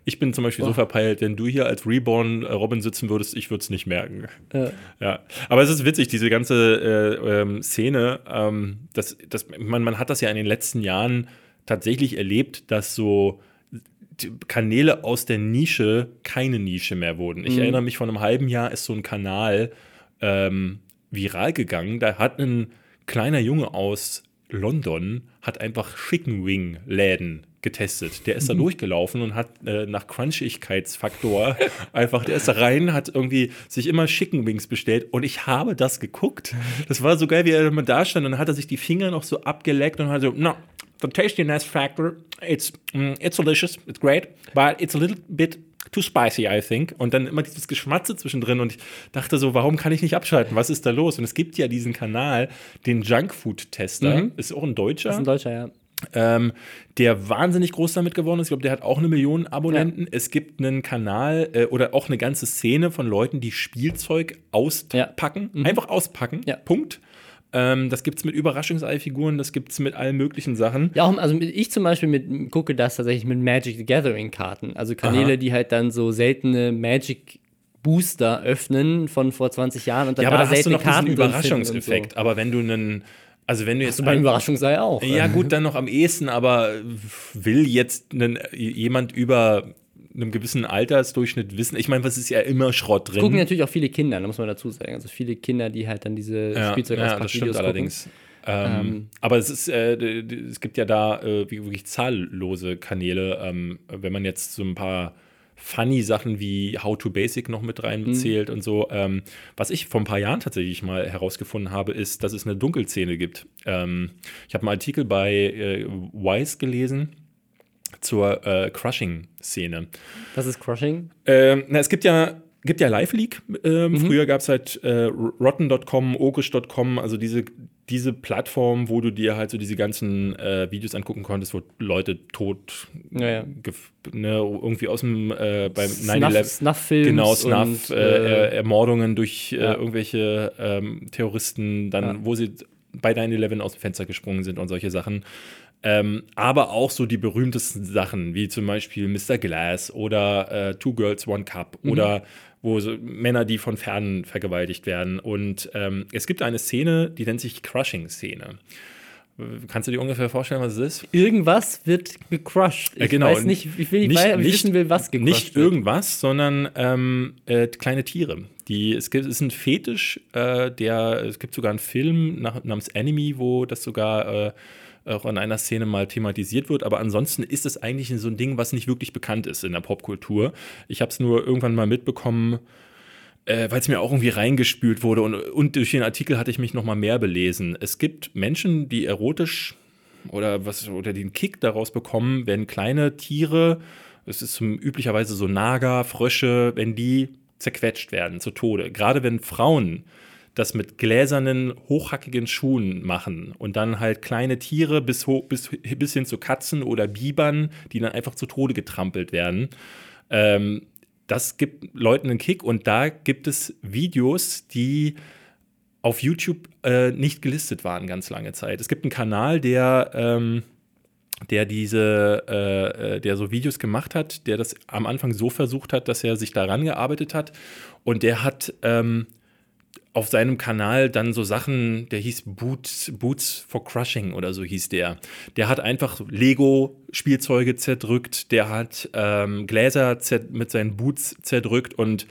ich bin zum Beispiel so Boah. verpeilt, wenn du hier als Reborn äh, Robin sitzen würdest, ich würde es nicht merken. Ja. Ja, aber es ist witzig, diese ganze äh, ähm, Szene. Ähm, das, das, man, man hat das ja in den letzten Jahren tatsächlich erlebt, dass so Kanäle aus der Nische keine Nische mehr wurden. Ich erinnere mich, vor einem halben Jahr ist so ein Kanal ähm, viral gegangen. Da hat ein kleiner Junge aus London hat einfach Chicken Wing Läden getestet. Der ist da durchgelaufen und hat äh, nach Crunchigkeitsfaktor einfach, der ist da rein, hat irgendwie sich immer Chicken Wings bestellt und ich habe das geguckt. Das war so geil, wie er immer da stand und dann hat er sich die Finger noch so abgeleckt und hat so, no, the tastiness factor, it's, mm, it's delicious, it's great, but it's a little bit too spicy, I think. Und dann immer dieses Geschmatze zwischendrin und ich dachte so, warum kann ich nicht abschalten? Was ist da los? Und es gibt ja diesen Kanal, den Junkfood-Tester, Mhm. ist auch ein Deutscher ist ein Deutscher, ja. ähm, der wahnsinnig groß damit geworden ist. Ich glaube, der hat auch eine Million Abonnenten. Es gibt einen Kanal äh, oder auch eine ganze Szene von Leuten, die Spielzeug auspacken. Einfach auspacken. Ja. Punkt. Ähm, das gibt es mit Überraschungseifiguren, das gibt es mit allen möglichen Sachen. Ja, auch, also ich zum Beispiel mit, gucke das tatsächlich mit Magic the Gathering Karten. Also Kanäle, Aha. die halt dann so seltene Magic Booster öffnen von vor 20 Jahren und dann Ja, aber da hast du noch diesen Karten finden Überraschungseffekt. Und Aber wenn du einen, also wenn du jetzt so. Beim Überraschungsei auch. Ja, gut, dann noch am ehesten, aber will jetzt einen, jemand über einem gewissen Altersdurchschnitt wissen? Ich meine, was ist ja immer Schrott drin. Gucken natürlich auch viele Kinder, da muss man dazu sagen. Also viele Kinder, die halt dann diese ja, Spielzeug ja, das stimmt allerdings. Ähm, aber es ist, äh, es gibt ja da äh, wirklich zahllose Kanäle. Ähm, wenn man jetzt so ein paar funny Sachen wie How to Basic noch mit reinzählt und so. Ähm, was ich vor ein paar Jahren tatsächlich mal herausgefunden habe, ist, dass es eine Dunkelszene gibt. Ähm, ich habe einen Artikel bei äh, Wise gelesen zur äh, Crushing-Szene. Das ist Crushing. Ähm, na, es gibt ja, gibt ja Live League. Ähm, Früher gab es halt äh, Rotten.com, Okish.com, also diese, diese Plattform, wo du dir halt so diese ganzen äh, Videos angucken konntest, wo Leute tot Ja, ja. ne, irgendwie aus dem äh, beim Snuff, 9-11 Snuff-Films. Genau, Snuff, und, äh, äh, Ermordungen durch äh, ja. irgendwelche ähm, Terroristen, dann, wo sie bei 9-11 aus dem Fenster gesprungen sind und solche Sachen. Ähm, aber auch so die berühmtesten Sachen, wie zum Beispiel Mr. Glass oder äh, Two Girls, One Cup Mhm. oder wo so Männer, die von Fernen vergewaltigt werden. Und ähm, es gibt eine Szene, die nennt sich Crushing-Szene. Kannst du dir ungefähr vorstellen, was es ist? Irgendwas wird gecrushed. Ich Äh, genau. weiß nicht, ich will nicht, weil, ich wissen will, was gecrushed Nicht wird. irgendwas, sondern ähm, äh, kleine Tiere. Die, es, gibt, es ist ein Fetisch, äh, der, es gibt sogar einen Film nach, namens Enemy, wo das sogar äh, auch in einer Szene mal thematisiert wird. Aber ansonsten ist es eigentlich so ein Ding, was nicht wirklich bekannt ist in der Popkultur. Ich habe es nur irgendwann mal mitbekommen, äh, weil es mir auch irgendwie reingespült wurde und, und durch den Artikel hatte ich mich noch mal mehr belesen. Es gibt Menschen, die erotisch oder was oder den Kick daraus bekommen, wenn kleine Tiere, es ist üblicherweise so Nager, Frösche, wenn die zerquetscht werden zu Tode. Gerade wenn Frauen das mit gläsernen, hochhackigen Schuhen machen und dann halt kleine Tiere bis, bis, bis hin zu Katzen oder Bibern, die dann einfach zu Tode getrampelt werden. Ähm, das gibt Leuten einen Kick und da gibt es Videos, die auf YouTube äh, nicht gelistet waren ganz lange Zeit. Es gibt einen Kanal, der, ähm, der diese, äh, äh, der so Videos gemacht hat, der das am Anfang so versucht hat, dass er sich daran gearbeitet hat und der hat ähm, auf seinem Kanal dann so Sachen, der hieß Boots, Boots for Crushing oder so hieß der. Der hat einfach Lego-Spielzeuge zerdrückt, der hat ähm, Gläser mit seinen Boots zerdrückt und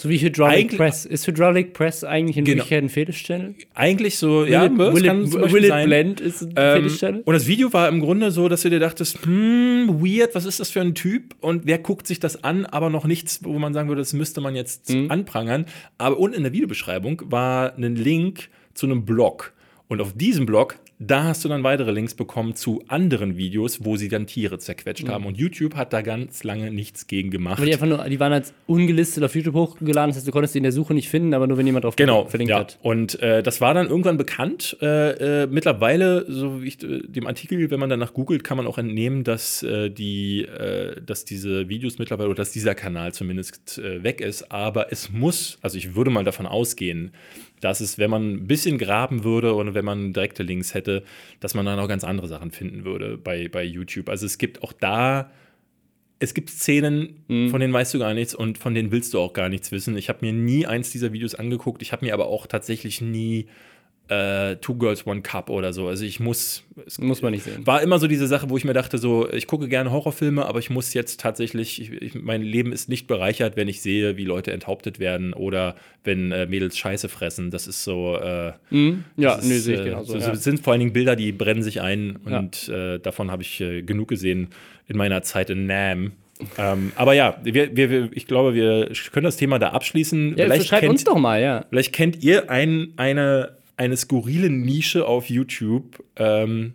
So wie Hydraulic Eigentlich- Press. Ist Hydraulic Press eigentlich in Genau. Wirklichkeit ein Fetisch-Channel? eigentlich so, ja, Will it, das will it, will it. Blend ist ein Ähm, Fetisch-Channel? und das Video war im Grunde so, dass du dir dachtest, hm, weird, was ist das für ein Typ? Und wer guckt sich das an? Aber noch nichts, wo man sagen würde, das müsste man jetzt Mhm. anprangern. Aber unten in der Videobeschreibung war ein Link zu einem Blog. Und auf diesem Blog, da hast du dann weitere Links bekommen zu anderen Videos, wo sie dann Tiere zerquetscht haben. Und YouTube hat da ganz lange nichts gegen gemacht. Die, einfach nur, die waren als ungelistet auf YouTube hochgeladen, das heißt, du konntest die in der Suche nicht finden, aber nur wenn jemand drauf Genau, verlinkt ja. hat. Und äh, das war dann irgendwann bekannt. Äh, äh, mittlerweile, so wie ich äh, dem Artikel, wenn man danach googelt, kann man auch entnehmen, dass äh, die, äh, dass diese Videos mittlerweile oder dass dieser Kanal zumindest weg ist. Aber es muss, also ich würde mal davon ausgehen, dass es, wenn man ein bisschen graben würde oder wenn man direkte Links hätte, dass man dann auch ganz andere Sachen finden würde bei, bei YouTube. Also es gibt auch da es gibt Szenen, von denen weißt du gar nichts und von denen willst du auch gar nichts wissen. Ich habe mir nie eins dieser Videos angeguckt. Ich habe mir aber auch tatsächlich nie äh, Two Girls, One Cup oder so. Also ich muss. Es Muss man nicht sehen. war immer so diese Sache, wo ich mir dachte, so, ich gucke gerne Horrorfilme, aber ich muss jetzt tatsächlich, ich, ich, mein Leben ist nicht bereichert, wenn ich sehe, wie Leute enthauptet werden oder wenn äh, Mädels Scheiße fressen. Das ist so. Äh, Mhm. Ja, das ist, sehe ich äh, genauso. so- ja. Es sind vor allen Dingen Bilder, die brennen sich ein Ja. und äh, davon habe ich äh, genug gesehen in meiner Zeit in Nam. ähm, aber ja, wir, wir, wir, ich glaube, wir können das Thema da abschließen. ja, vielleicht, schreibt kennt, uns doch mal, ja. vielleicht kennt ihr ein, eine, eine skurrile Nische auf YouTube, ähm,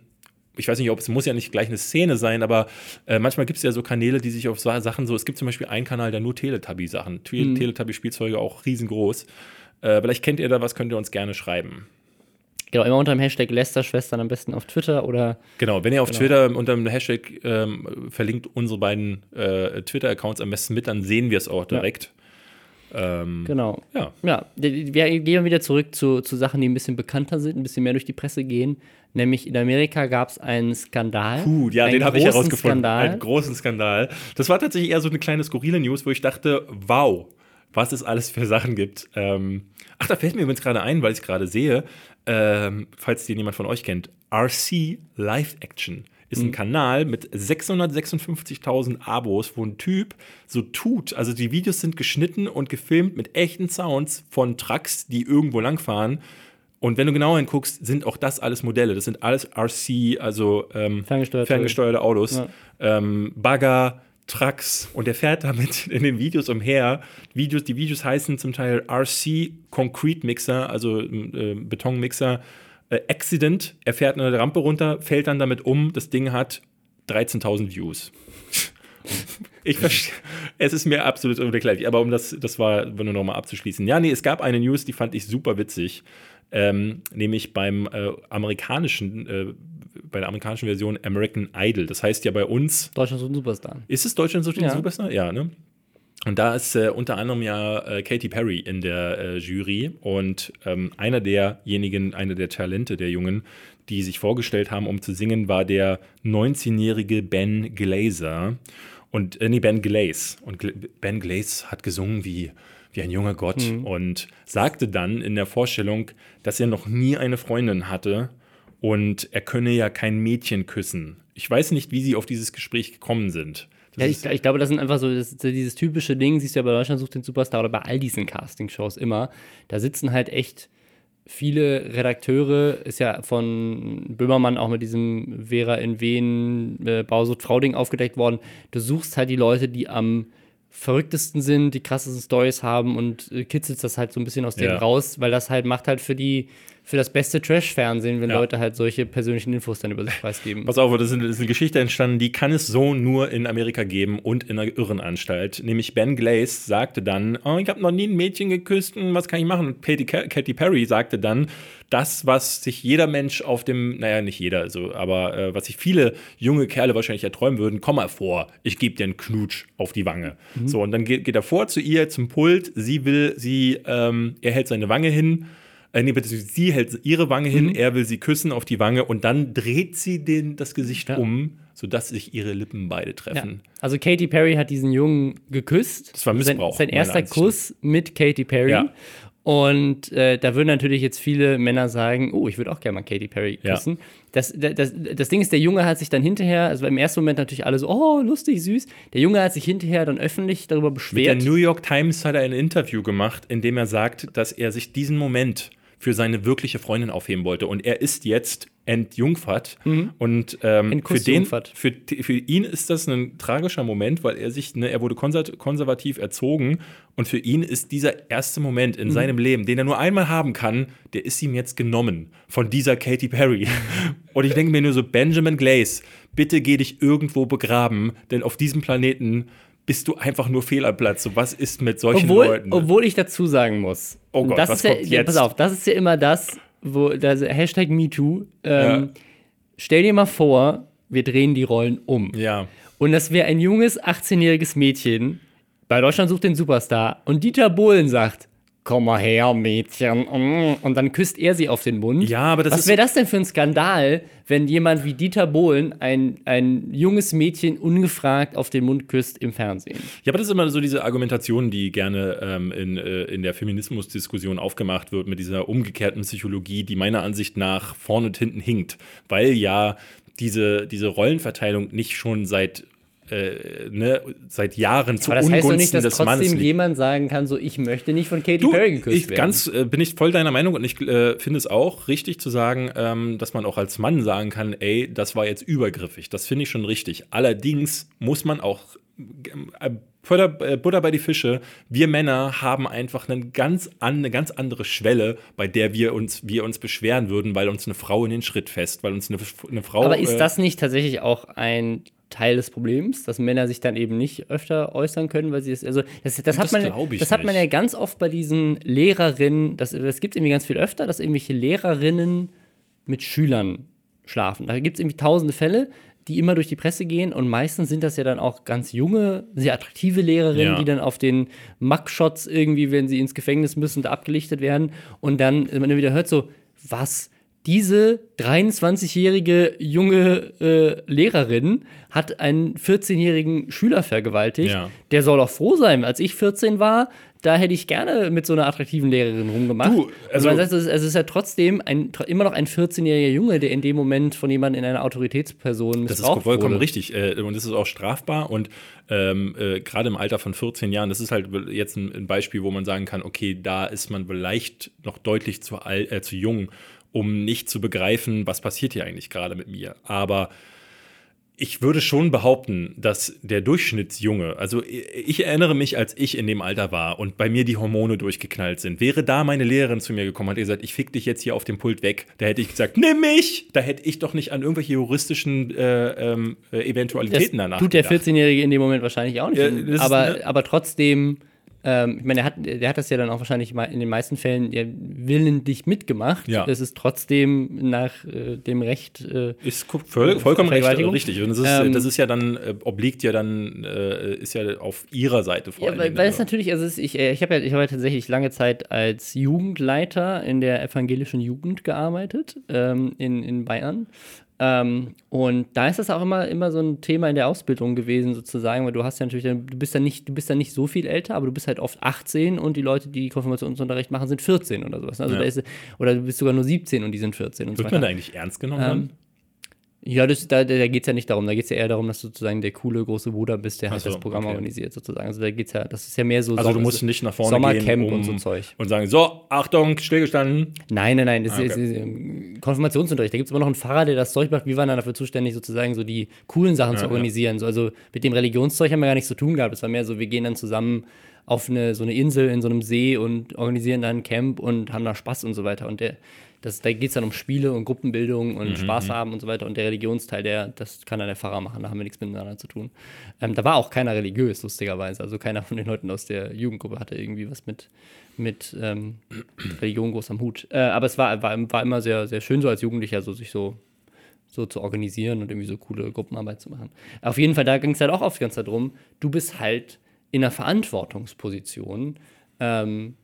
ich weiß nicht, ob es muss ja nicht gleich eine Szene sein, aber äh, manchmal gibt es ja so Kanäle, die sich auf so Sachen so, es gibt zum Beispiel einen Kanal, der nur Teletubby-Sachen, mhm. Teletubby-Spielzeuge auch riesengroß. Äh, vielleicht kennt ihr da was, könnt ihr uns gerne schreiben. Genau, immer unter dem Hashtag Lästerschwestern am besten auf Twitter oder. Genau, wenn ihr auf genau. Twitter unter dem Hashtag ähm, verlinkt unsere beiden äh, Twitter-Accounts am besten mit, dann sehen wir es auch direkt. Ja. Ähm, genau. Ja. ja. Wir gehen wieder zurück zu, zu Sachen, die ein bisschen bekannter sind, ein bisschen mehr durch die Presse gehen. Nämlich in Amerika gab es einen Skandal. Puh, ja, den habe ich herausgefunden. Skandal. Einen großen Skandal. Das war tatsächlich eher so eine kleine skurrile News, wo ich dachte, wow, was es alles für Sachen gibt. Ähm, ach, da fällt mir übrigens gerade ein, weil ich es gerade sehe, ähm, falls den jemand von euch kennt, RC Live Action ist ein mhm. Kanal mit 656.000 Abos, wo ein Typ so tut. Also die Videos sind geschnitten und gefilmt mit echten Sounds von Trucks, die irgendwo langfahren. Und wenn du genau hinguckst, sind auch das alles Modelle. Das sind alles RC, also ähm, ferngesteuerte, ferngesteuerte, Autos. Ja. Ähm, Bagger, Trucks und er fährt damit in den Videos umher. Videos, die Videos heißen zum Teil RC Concrete Mixer, also äh, Betonmixer. Äh, Accident, er fährt eine Rampe runter, fällt dann damit um. Das Ding hat 13.000 Views. ich verstehe, es ist mir absolut unbegreiflich, aber um das, das war nur noch mal abzuschließen. Ja, nee, es gab eine News, die fand ich super witzig, ähm, nämlich beim äh, amerikanischen äh, bei der amerikanischen Version American Idol. Das heißt ja bei uns. Deutschland sucht Superstar. Ist es Deutschland sucht ja. Superstar? Ja, ne? Und da ist äh, unter anderem ja äh, Katy Perry in der äh, Jury und ähm, einer derjenigen, einer der Talente der Jungen, die sich vorgestellt haben, um zu singen, war der 19-jährige Ben Glazer. Und, äh, nee, Ben Glaze. Und Gla Ben Glaze hat gesungen wie, wie ein junger Gott mhm. und sagte dann in der Vorstellung, dass er noch nie eine Freundin hatte und er könne ja kein Mädchen küssen. Ich weiß nicht, wie sie auf dieses Gespräch gekommen sind. Ja, ich, ich, glaube, das sind einfach so das, dieses typische Ding, siehst du ja bei Deutschland sucht den Superstar oder bei all diesen Castingshows immer. Da sitzen halt echt viele Redakteure, ist ja von Böhmermann auch mit diesem Vera in Wien, äh, Bausucht Frau-Ding aufgedeckt worden. Du suchst halt die Leute, die am verrücktesten sind, die krassesten Stories haben und äh, kitzelst das halt so ein bisschen aus denen ja. raus, weil das halt macht halt für die für das beste Trash-Fernsehen, wenn ja. Leute halt solche persönlichen Infos dann über sich preisgeben. Pass auf, das ist, eine, Geschichte entstanden, die kann es so nur in Amerika geben und in einer Irrenanstalt. Nämlich Ben Glaze sagte dann, oh, ich habe noch nie ein Mädchen geküsst, hm, was kann ich machen? Und Katy, Katy Perry sagte dann, das, was sich jeder Mensch auf dem, naja, nicht jeder, also, aber äh, was sich viele junge Kerle wahrscheinlich erträumen würden, komm mal vor, ich gebe dir einen Knutsch auf die Wange. Mhm. So, und dann geht, geht, er vor zu ihr zum Pult, sie will, sie, ähm, er hält seine Wange hin äh, nee, bitte, sie hält ihre Wange hin, mhm. er will sie küssen auf die Wange und dann dreht sie den, das Gesicht ja. um, sodass sich ihre Lippen beide treffen. Ja. Also Katy Perry hat diesen Jungen geküsst. Das war Missbrauch. Sein, sein erster Kuss mit Katy Perry. Ja. Und äh, da würden natürlich jetzt viele Männer sagen, oh, ich würde auch gerne mal Katy Perry küssen. Ja. Das, das, das Ding ist, der Junge hat sich dann hinterher, also im ersten Moment natürlich alle so, oh, lustig, süß. Der Junge hat sich hinterher dann öffentlich darüber beschwert. Mit der New York Times hat er ein Interview gemacht, in dem er sagt, dass er sich diesen Moment für seine wirkliche Freundin aufheben wollte. Und er ist jetzt entjungfert. Mhm. Und ähm, für, den, für, für ihn ist das ein tragischer Moment, weil er sich, ne, er wurde konservativ erzogen. Und für ihn ist dieser erste Moment in mhm. seinem Leben, den er nur einmal haben kann, der ist ihm jetzt genommen von dieser Katy Perry. Und ich denke mir nur so, Benjamin Glaze, bitte geh dich irgendwo begraben, denn auf diesem Planeten bist du einfach nur fehl am Platz. So, was ist mit solchen obwohl, Leuten? Obwohl ich dazu sagen muss. Oh Gott, das was ist kommt ja, jetzt? Pass auf, das ist ja immer das, wo das Hashtag MeToo. Ähm, ja. Stell dir mal vor, wir drehen die Rollen um. Ja. Und das wäre ein junges 18-jähriges Mädchen bei Deutschland sucht den Superstar und Dieter Bohlen sagt, komm mal her, Mädchen. Mm. Und dann küsst er sie auf den Mund. Ja, aber das Was wäre das denn für ein Skandal, wenn jemand wie Dieter Bohlen ein, ein junges Mädchen ungefragt auf den Mund küsst im Fernsehen? Ja, aber das ist immer so diese Argumentation, die gerne ähm, in, äh, in der Feminismusdiskussion aufgemacht wird mit dieser umgekehrten Psychologie, die meiner Ansicht nach vorne und hinten hinkt. Weil ja diese, diese Rollenverteilung nicht schon seit äh, ne, seit Jahren zu Aber das heißt doch Ungunsten nicht, dass des Mannes trotzdem liegt. jemand sagen kann, so ich möchte nicht von Katy Du, Perry geküsst ich werden. ganz äh, bin ich voll deiner Meinung und ich äh, finde es auch richtig zu sagen, ähm, dass man auch als Mann sagen kann, ey, das war jetzt übergriffig. Das finde ich schon richtig. Allerdings muss man auch äh, Butter, äh, Butter bei die Fische. Wir Männer haben einfach einen ganz an, eine ganz andere Schwelle, bei der wir uns, wir uns beschweren würden, weil uns eine Frau in den Schritt fest, weil uns eine, eine Frau. Aber ist äh, das nicht tatsächlich auch ein Teil des Problems, dass Männer sich dann eben nicht öfter äußern können, weil sie es, also das, das, Das hat man, das hat man ja ganz oft bei diesen Lehrerinnen, das, das gibt es irgendwie ganz viel öfter, dass irgendwelche Lehrerinnen mit Schülern schlafen. Da gibt es irgendwie tausende Fälle, die immer durch die Presse gehen und meistens sind das ja dann auch ganz junge, sehr attraktive Lehrerinnen, Ja. die dann auf den Mugshots irgendwie, wenn sie ins Gefängnis müssen, da abgelichtet werden und dann man wieder hört so, was? Diese 23-jährige junge äh, Lehrerin hat einen 14-jährigen Schüler vergewaltigt. Ja. Der soll auch froh sein. Als ich 14 war, da hätte ich gerne mit so einer attraktiven Lehrerin rumgemacht. Du, also- also, das heißt, es ist, ja trotzdem ein, immer noch ein 14-jähriger Junge, der in dem Moment von jemandem in einer Autoritätsperson Das missbraucht ist vollkommen wurde. richtig. Äh, und das ist auch strafbar. Und ähm, äh, gerade im Alter von 14 Jahren, das ist halt jetzt ein, ein Beispiel, wo man sagen kann, okay, da ist man vielleicht noch deutlich zu, alt, äh, zu jung, um nicht zu begreifen, was passiert hier eigentlich gerade mit mir. Aber ich würde schon behaupten, dass der Durchschnittsjunge, also ich erinnere mich, als ich in dem Alter war und bei mir die Hormone durchgeknallt sind, wäre da meine Lehrerin zu mir gekommen, hat gesagt, ich fick dich jetzt hier auf dem Pult weg, da hätte ich gesagt, nimm mich! Da hätte ich doch nicht an irgendwelche juristischen äh, ähm, äh, Das Eventualitäten danach tut der gedacht. 14-Jährige in dem Moment wahrscheinlich auch nicht. Ja, das ist, aber, ne? aber trotzdem, ähm, ich meine, der hat, der hat das ja dann auch wahrscheinlich in den meisten Fällen ja, willentlich mitgemacht. Ja. Es ist trotzdem nach äh, dem Recht. Äh, Ist voll, vollkommen recht, richtig. Und das ist, Ähm, das ist ja dann, äh, obliegt ja dann, äh, ist ja auf ihrer Seite vor Ja, allen weil, weil es natürlich, also es, ich, äh, ich habe ja, ich habe ja tatsächlich lange Zeit als Jugendleiter in der evangelischen Jugend gearbeitet ähm, in, in Bayern. Ähm, und da ist das auch immer, immer so ein Thema in der Ausbildung gewesen, sozusagen, weil du hast ja natürlich, du bist ja nicht, du bist ja nicht so viel älter, aber du bist halt oft 18 und die Leute, die Konfirmationsunterricht machen, sind 14 oder sowas. Also Ja. da ist, oder du bist sogar nur 17 und die sind 14 und so Wird man da eigentlich ernst genommen? Ähm? Ja, das, da, da geht es ja nicht darum. Da geht es ja eher darum, dass du sozusagen der coole große Bruder bist, der halt so, das Programm okay. organisiert, sozusagen. Also da geht's ja, das ist ja mehr so Also du Sommer- musst nicht nach vorne Sommercamp gehen um, und so Zeug. und sagen, so, Achtung, stillgestanden. Nein, nein, nein. Das Ah, ist, okay. ist, ähm, Konfirmationsunterricht. Da gibt es immer noch einen Pfarrer, der das Zeug macht. Wir waren dann dafür zuständig, sozusagen so die coolen Sachen Ja, zu ja. organisieren. So, also mit dem Religionszeug haben wir gar nichts zu tun gehabt. Es war mehr so, wir gehen dann zusammen auf eine, so eine Insel in so einem See und organisieren dann ein Camp und haben da Spaß und so weiter. Und der, das, da geht es dann um Spiele und Gruppenbildung und Mhm, Spaß haben und so weiter. Und der Religionsteil, der, das kann dann der Pfarrer machen. Da haben wir nichts miteinander zu tun. Ähm, da war auch keiner religiös, lustigerweise. Also keiner von den Leuten aus der Jugendgruppe hatte irgendwie was mit, mit ähm, Religion groß am Hut. Äh, aber es war, war, war immer sehr, sehr schön, so als Jugendlicher so sich so, so zu organisieren und irgendwie so coole Gruppenarbeit zu machen. Auf jeden Fall, da ging es halt auch oft ganz darum, du bist halt in einer Verantwortungsposition. Ähm,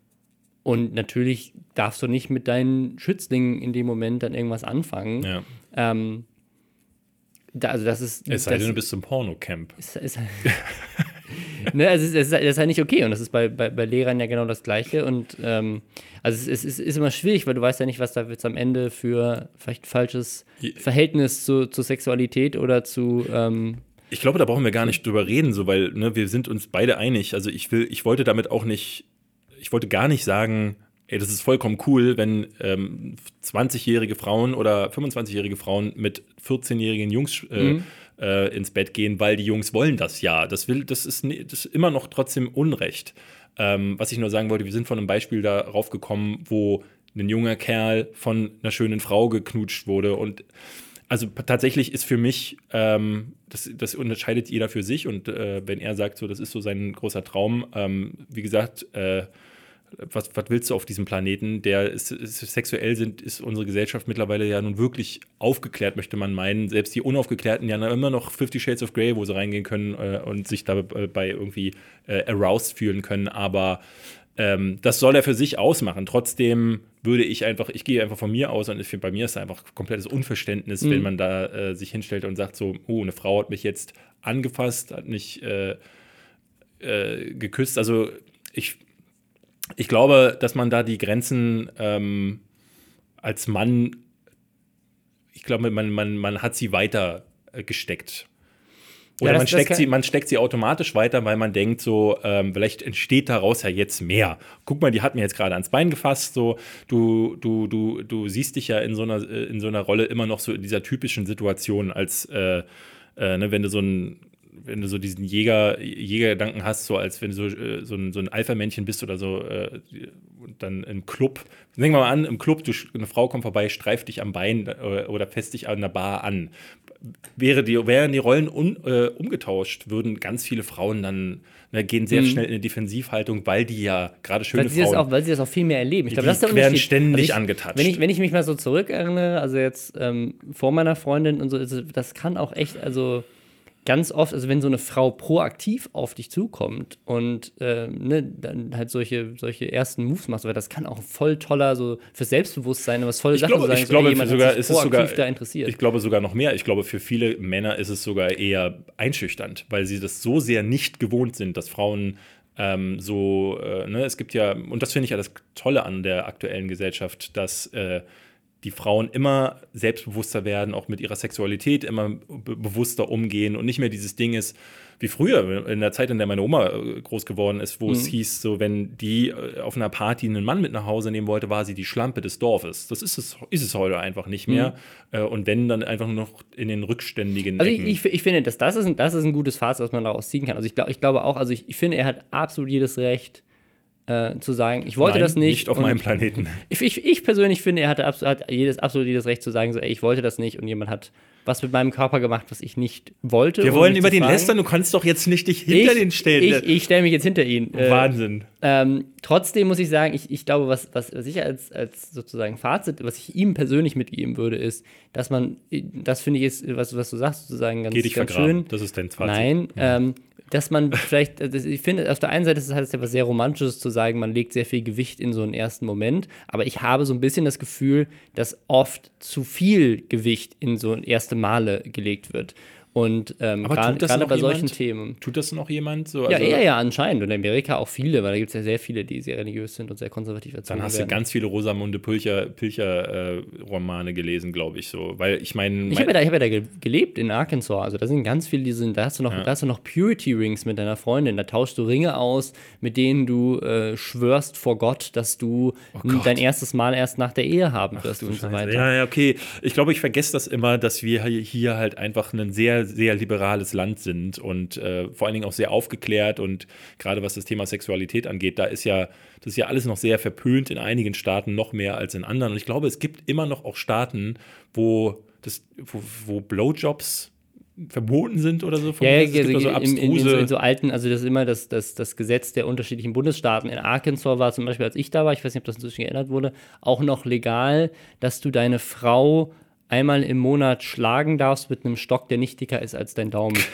und natürlich darfst du nicht mit deinen Schützlingen in dem Moment dann irgendwas anfangen. Ja. Ähm, da, also das ist. Es sei denn, du bist im Porno-Camp. ist, ist halt, ne, also es ist, es ist, das ist halt nicht okay und das ist bei, bei, bei Lehrern ja genau das Gleiche und ähm, also es, ist- es ist, immer schwierig, weil du weißt ja nicht, was da jetzt am Ende für vielleicht falsches Verhältnis zu, zur Sexualität oder zu ähm, Ich glaube, da brauchen wir gar nicht drüber reden, so, weil ne, wir sind uns beide einig. Also ich will, ich wollte damit auch nicht, ich wollte gar nicht sagen, ey, das ist vollkommen cool, wenn ähm, 20-jährige Frauen oder 25-jährige Frauen mit 14-jährigen Jungs äh, äh, ins Bett gehen, weil die Jungs wollen das ja. Das will, das ist, das ist immer noch trotzdem Unrecht. Ähm, was ich nur sagen wollte, wir sind von einem Beispiel darauf gekommen, wo ein junger Kerl von einer schönen Frau geknutscht wurde und also tatsächlich ist für mich, ähm, das, das unterscheidet jeder für sich und äh, wenn er sagt, so, das ist so sein großer Traum, ähm, wie gesagt, äh, was, was willst du auf diesem Planeten? Der ist, ist sexuell sind, ist unsere Gesellschaft mittlerweile ja nun wirklich aufgeklärt, möchte man meinen. Selbst die Unaufgeklärten ja immer noch Fifty Shades of Grey, wo sie reingehen können äh, und sich dabei irgendwie äh, aroused fühlen können. Aber ähm, das soll er für sich ausmachen. Trotzdem würde ich einfach, ich gehe einfach von mir aus und ich finde, bei mir ist da einfach komplettes Unverständnis, wenn man da äh, sich hinstellt und sagt so, oh, eine Frau hat mich jetzt angefasst, hat mich äh, äh, geküsst. Also ich, ich glaube, dass man da die Grenzen ähm, als Mann, ich glaube, man, man, man hat sie weiter äh, gesteckt. Oder Ja, das- man, steckt sie, man steckt sie automatisch weiter, weil man denkt, so, ähm, vielleicht entsteht daraus ja jetzt mehr. Guck mal, die hat mir jetzt gerade ans Bein gefasst. So, du, du, du, du siehst dich ja in so einer, äh, in so einer Rolle immer noch so in dieser typischen Situation, als äh, äh, ne, wenn du so ein wenn du so diesen Jäger, Jägergedanken hast, so als wenn du so, äh, so ein, so ein Alpha-Männchen bist oder so, äh, dann im Club, denken wir mal an, im Club, du, eine Frau kommt vorbei, streift dich am Bein äh, oder fässt dich an der Bar an. Wäre die, wären die Rollen un, äh, umgetauscht, würden ganz viele Frauen dann ne, gehen sehr schnell in eine Defensivhaltung, weil die ja gerade schöne Mhm. Weil sie, das Frauen auch, weil sie das auch viel mehr erleben. Ich glaube, Die das ist der werden ständig ich, angetatscht. Wenn ich, wenn ich mich mal so zurückerinnere, also jetzt ähm, vor meiner Freundin und so, also das kann auch echt, also ganz oft, also wenn so eine Frau proaktiv auf dich zukommt und ähm, ne, dann halt solche, solche ersten Moves macht, weil das kann auch voll toller, so für Selbstbewusstsein, was volle Ich Sachen glaube, sagen, ich glaube jemand sogar ist es sogar, proaktiv da interessiert. ich glaube sogar noch mehr. Ich glaube, für viele Männer ist es sogar eher einschüchternd, weil sie das so sehr nicht gewohnt sind, dass Frauen ähm, so, äh, ne, es gibt ja, und das finde ich ja das Tolle an der aktuellen Gesellschaft, dass äh, die Frauen immer selbstbewusster werden, auch mit ihrer Sexualität immer be bewusster umgehen und nicht mehr dieses Ding ist, wie früher, in der Zeit, in der meine Oma äh, groß geworden ist, wo es hieß, so wenn die äh, auf einer Party einen Mann mit nach Hause nehmen wollte, war sie die Schlampe des Dorfes. Das ist es, ist es heute einfach nicht mehr. Äh, Und wenn, dann einfach nur noch in den rückständigen Also ich, Ecken. ich, ich finde, dass das, ist ein, das ist ein gutes Fazit, was man daraus ziehen kann. Also ich, glaub, ich glaube auch, also ich, ich finde, er hat absolut jedes Recht äh, zu sagen, ich wollte Nein, das nicht. Nicht auf meinem Planeten. Ich, ich, ich persönlich finde, er hatte absolut, hat jedes, absolut jedes Recht zu sagen, so, ey, ich wollte das nicht und jemand hat was mit meinem Körper gemacht, was ich nicht wollte. Wir wollen über den fragen. lästern, du kannst doch jetzt nicht dich hinter ich, den stellen. Ich, ich stelle mich jetzt hinter ihn. Äh, Wahnsinn. ähm, trotzdem muss ich sagen, ich, ich glaube, was, was, ich als, als sozusagen Fazit, was ich ihm persönlich mitgeben würde, ist, dass man, das finde ich ist, was, was du sagst, sozusagen ganz, Geh dich ganz vergraben. schön. Das ist dein Fazit. Nein, ähm, dass man vielleicht, also ich finde, auf der einen Seite ist es halt etwas sehr Romantisches zu sagen, man legt sehr viel Gewicht in so einen ersten Moment, aber ich habe so ein bisschen das Gefühl, dass oft zu viel Gewicht in so erste Male gelegt wird. Und ähm, gerade bei solchen jemand? Themen. Tut das noch jemand? So, Ja, also, eher ja anscheinend. Und in Amerika auch viele, weil da gibt es ja sehr viele, die sehr religiös sind und sehr konservativ erzogen Dann hast du werden. ganz viele Rosamunde Pilcher, Pilcher äh, gelesen, glaube ich so. Weil ich meine. Ich habe ja, da- hab ja da ge- gelebt in Arkansas. Also da sind ganz viele, die sind, da hast du noch, da hast du noch Purity Rings mit deiner Freundin. Da tauschst du Ringe aus, mit denen du äh, schwörst vor Gott, dass du Oh Gott. dein erstes Mal erst nach der Ehe haben wirst und so weiter. Ja, ja, okay. Ich glaube, ich vergesse das immer, dass wir hier halt einfach ein sehr, sehr liberales Land sind und äh, vor allen Dingen auch sehr aufgeklärt und gerade was das Thema Sexualität angeht, da ist ja, das ist ja alles noch sehr verpönt in einigen Staaten noch mehr als in anderen. Und ich glaube, es gibt immer noch auch Staaten, wo das, wo, wo Blowjobs verboten sind oder so. von Ja, ja, also so in, in, in, so, in so alten, also das ist immer das, das, das Gesetz der unterschiedlichen Bundesstaaten. In Arkansas war zum Beispiel, als ich da war, ich weiß nicht, ob das inzwischen geändert wurde, auch noch legal, dass du deine Frau einmal im Monat schlagen darfst mit einem Stock, der nicht dicker ist als dein Daumen.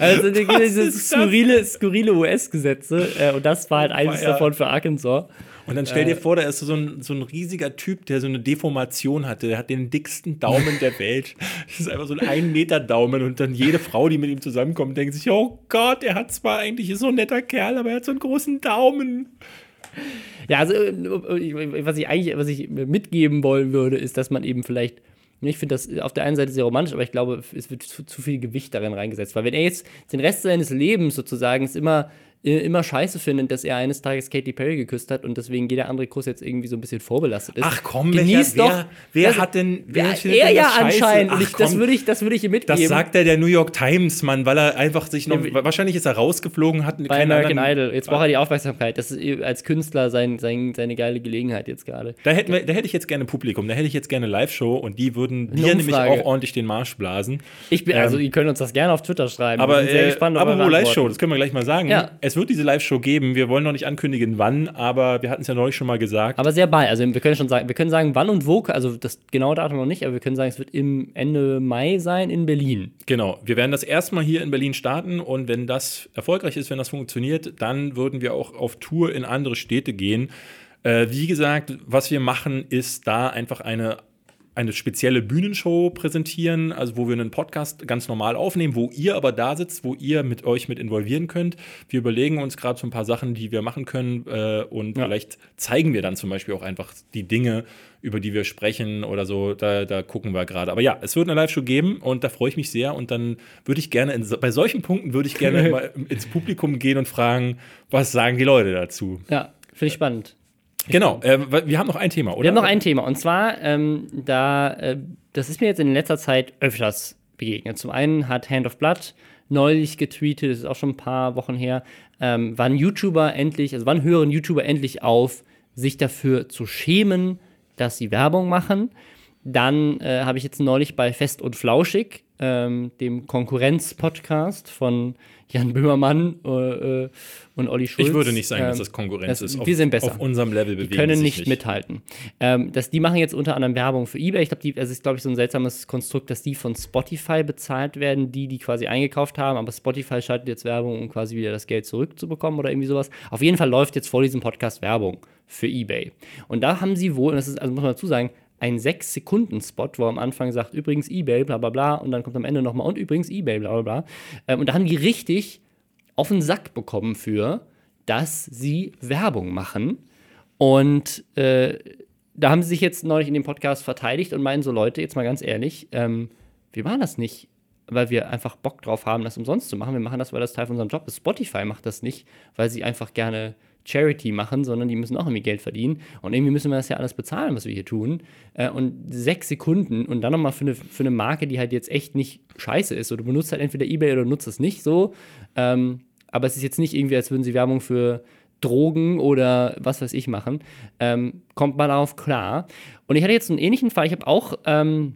Also die, diese skurrile, skurrile US-Gesetze äh, und das war halt eines Ja. davon für Arkansas. Und dann stell dir vor, da ist so ein, so ein riesiger Typ, der so eine Deformation hatte. Der hat den dicksten Daumen der Welt. Das ist einfach so ein 1 Meter Daumen. Und dann jede Frau, die mit ihm zusammenkommt, denkt sich, oh Gott, er hat zwar eigentlich ist so ein netter Kerl, aber er hat so einen großen Daumen. Ja, also äh, was ich eigentlich, was ich mitgeben wollen würde, ist, dass man eben vielleicht, ich finde das auf der einen Seite sehr romantisch, aber ich glaube, es wird zu, zu viel Gewicht darin reingesetzt. Weil wenn er jetzt den Rest seines Lebens sozusagen es immer, immer scheiße findet, dass er eines Tages Katy Perry geküsst hat und deswegen jeder andere Kuss jetzt irgendwie so ein bisschen vorbelastet ist. Ach komm, genieß welcher- doch. wer- wer das- hat denn- wer Ja, er ja anscheinend. Ach ich, das komm. würde ich, das würde ich ihm mitgeben. Das sagt ja der New York Times, Mann, weil er einfach sich noch. Ja, wahrscheinlich ist er rausgeflogen, hat bei American anderen- Idol. Jetzt braucht er die Aufmerksamkeit. Das ist als Künstler sein, sein, seine geile Gelegenheit jetzt gerade. Da, hätten wir, da hätte ich jetzt gerne Publikum, da hätte ich jetzt gerne Live-Show und die würden dir nämlich auch ordentlich den Marsch blasen. Ich bin, also, Ähm, ihr könnt uns das gerne auf Twitter schreiben. Aber, sehr äh, gespannt aber wo Live-Show, das können wir gleich mal sagen. Ja. Es wird diese Live-Show geben. Wir wollen noch nicht ankündigen, wann, aber wir hatten es ja neulich schon mal gesagt. Aber sehr bald. Also wir können schon sagen, wir können sagen, wann und wo, also das genaue Datum noch nicht, aber wir können sagen, es wird im Ende Mai sein in Berlin. Genau, wir werden das erstmal hier in Berlin starten und wenn das erfolgreich ist, wenn das funktioniert, dann würden wir auch auf Tour in andere Städte gehen. Äh, wie gesagt, was wir machen, ist da einfach eine eine spezielle Bühnenshow präsentieren, also wo wir einen Podcast ganz normal aufnehmen, wo ihr aber da sitzt, wo ihr mit euch mit involvieren könnt. Wir überlegen uns gerade so ein paar Sachen, die wir machen können äh, und Ja. vielleicht zeigen wir dann zum Beispiel auch einfach die Dinge, über die wir sprechen oder so, da, da gucken wir gerade. Aber ja, es wird eine Live-Show geben und da freue ich mich sehr. Und dann würde ich gerne, in, bei solchen Punkten würde ich gerne mal ins Publikum gehen und fragen, was sagen die Leute dazu? Ja, finde ich spannend. Genau, äh, wir haben noch ein Thema, oder? Wir haben noch ein Thema und zwar, ähm, da, äh, das ist mir jetzt in letzter Zeit öfters begegnet. Zum einen hat Hand of Blood neulich getweetet, das ist auch schon ein paar Wochen her, ähm, wann YouTuber endlich, also wann hören YouTuber endlich auf, sich dafür zu schämen, dass sie Werbung machen. Dann äh, habe ich jetzt neulich bei Fest und Flauschig, ähm, dem Konkurrenz-Podcast von Jan Böhmermann äh, äh und Olli Schulz. Ich würde nicht sagen, ähm, dass das Konkurrenz das, ist. Wir sind besser. Auf unserem Level bewegen Die können nicht, nicht mithalten. Ähm, dass die machen jetzt unter anderem Werbung für eBay. Ich glaube, die, also ist glaube ich so ein seltsames Konstrukt, dass die von Spotify bezahlt werden, die die quasi eingekauft haben. Aber Spotify schaltet jetzt Werbung, um quasi wieder das Geld zurückzubekommen oder irgendwie sowas. Auf jeden Fall läuft jetzt vor diesem Podcast Werbung für eBay. Und da haben sie wohl, und das ist, also muss man dazu sagen, ein 6-Sekunden-Spot, wo am Anfang sagt, übrigens eBay, bla bla bla, und dann kommt am Ende nochmal, und übrigens eBay, bla bla bla. Ähm, und da haben die richtig auf den Sack bekommen für, dass sie Werbung machen. Und äh, da haben sie sich jetzt neulich in dem Podcast verteidigt und meinen so, Leute, jetzt mal ganz ehrlich, ähm, wir machen das nicht, weil wir einfach Bock drauf haben, das umsonst zu machen. Wir machen das, weil das Teil von unserem Job ist. Spotify macht das nicht, weil sie einfach gerne Charity machen, sondern die müssen auch irgendwie Geld verdienen. Und irgendwie müssen wir das ja alles bezahlen, was wir hier tun. Äh, und sechs Sekunden und dann nochmal für eine, für eine Marke, die halt jetzt echt nicht scheiße ist. Oder du benutzt halt entweder Ebay oder nutzt es nicht so. Ähm, aber es ist jetzt nicht irgendwie, als würden sie Werbung für Drogen oder was weiß ich machen. Ähm, kommt mal darauf klar. Und ich hatte jetzt einen ähnlichen Fall. Ich habe auch ähm,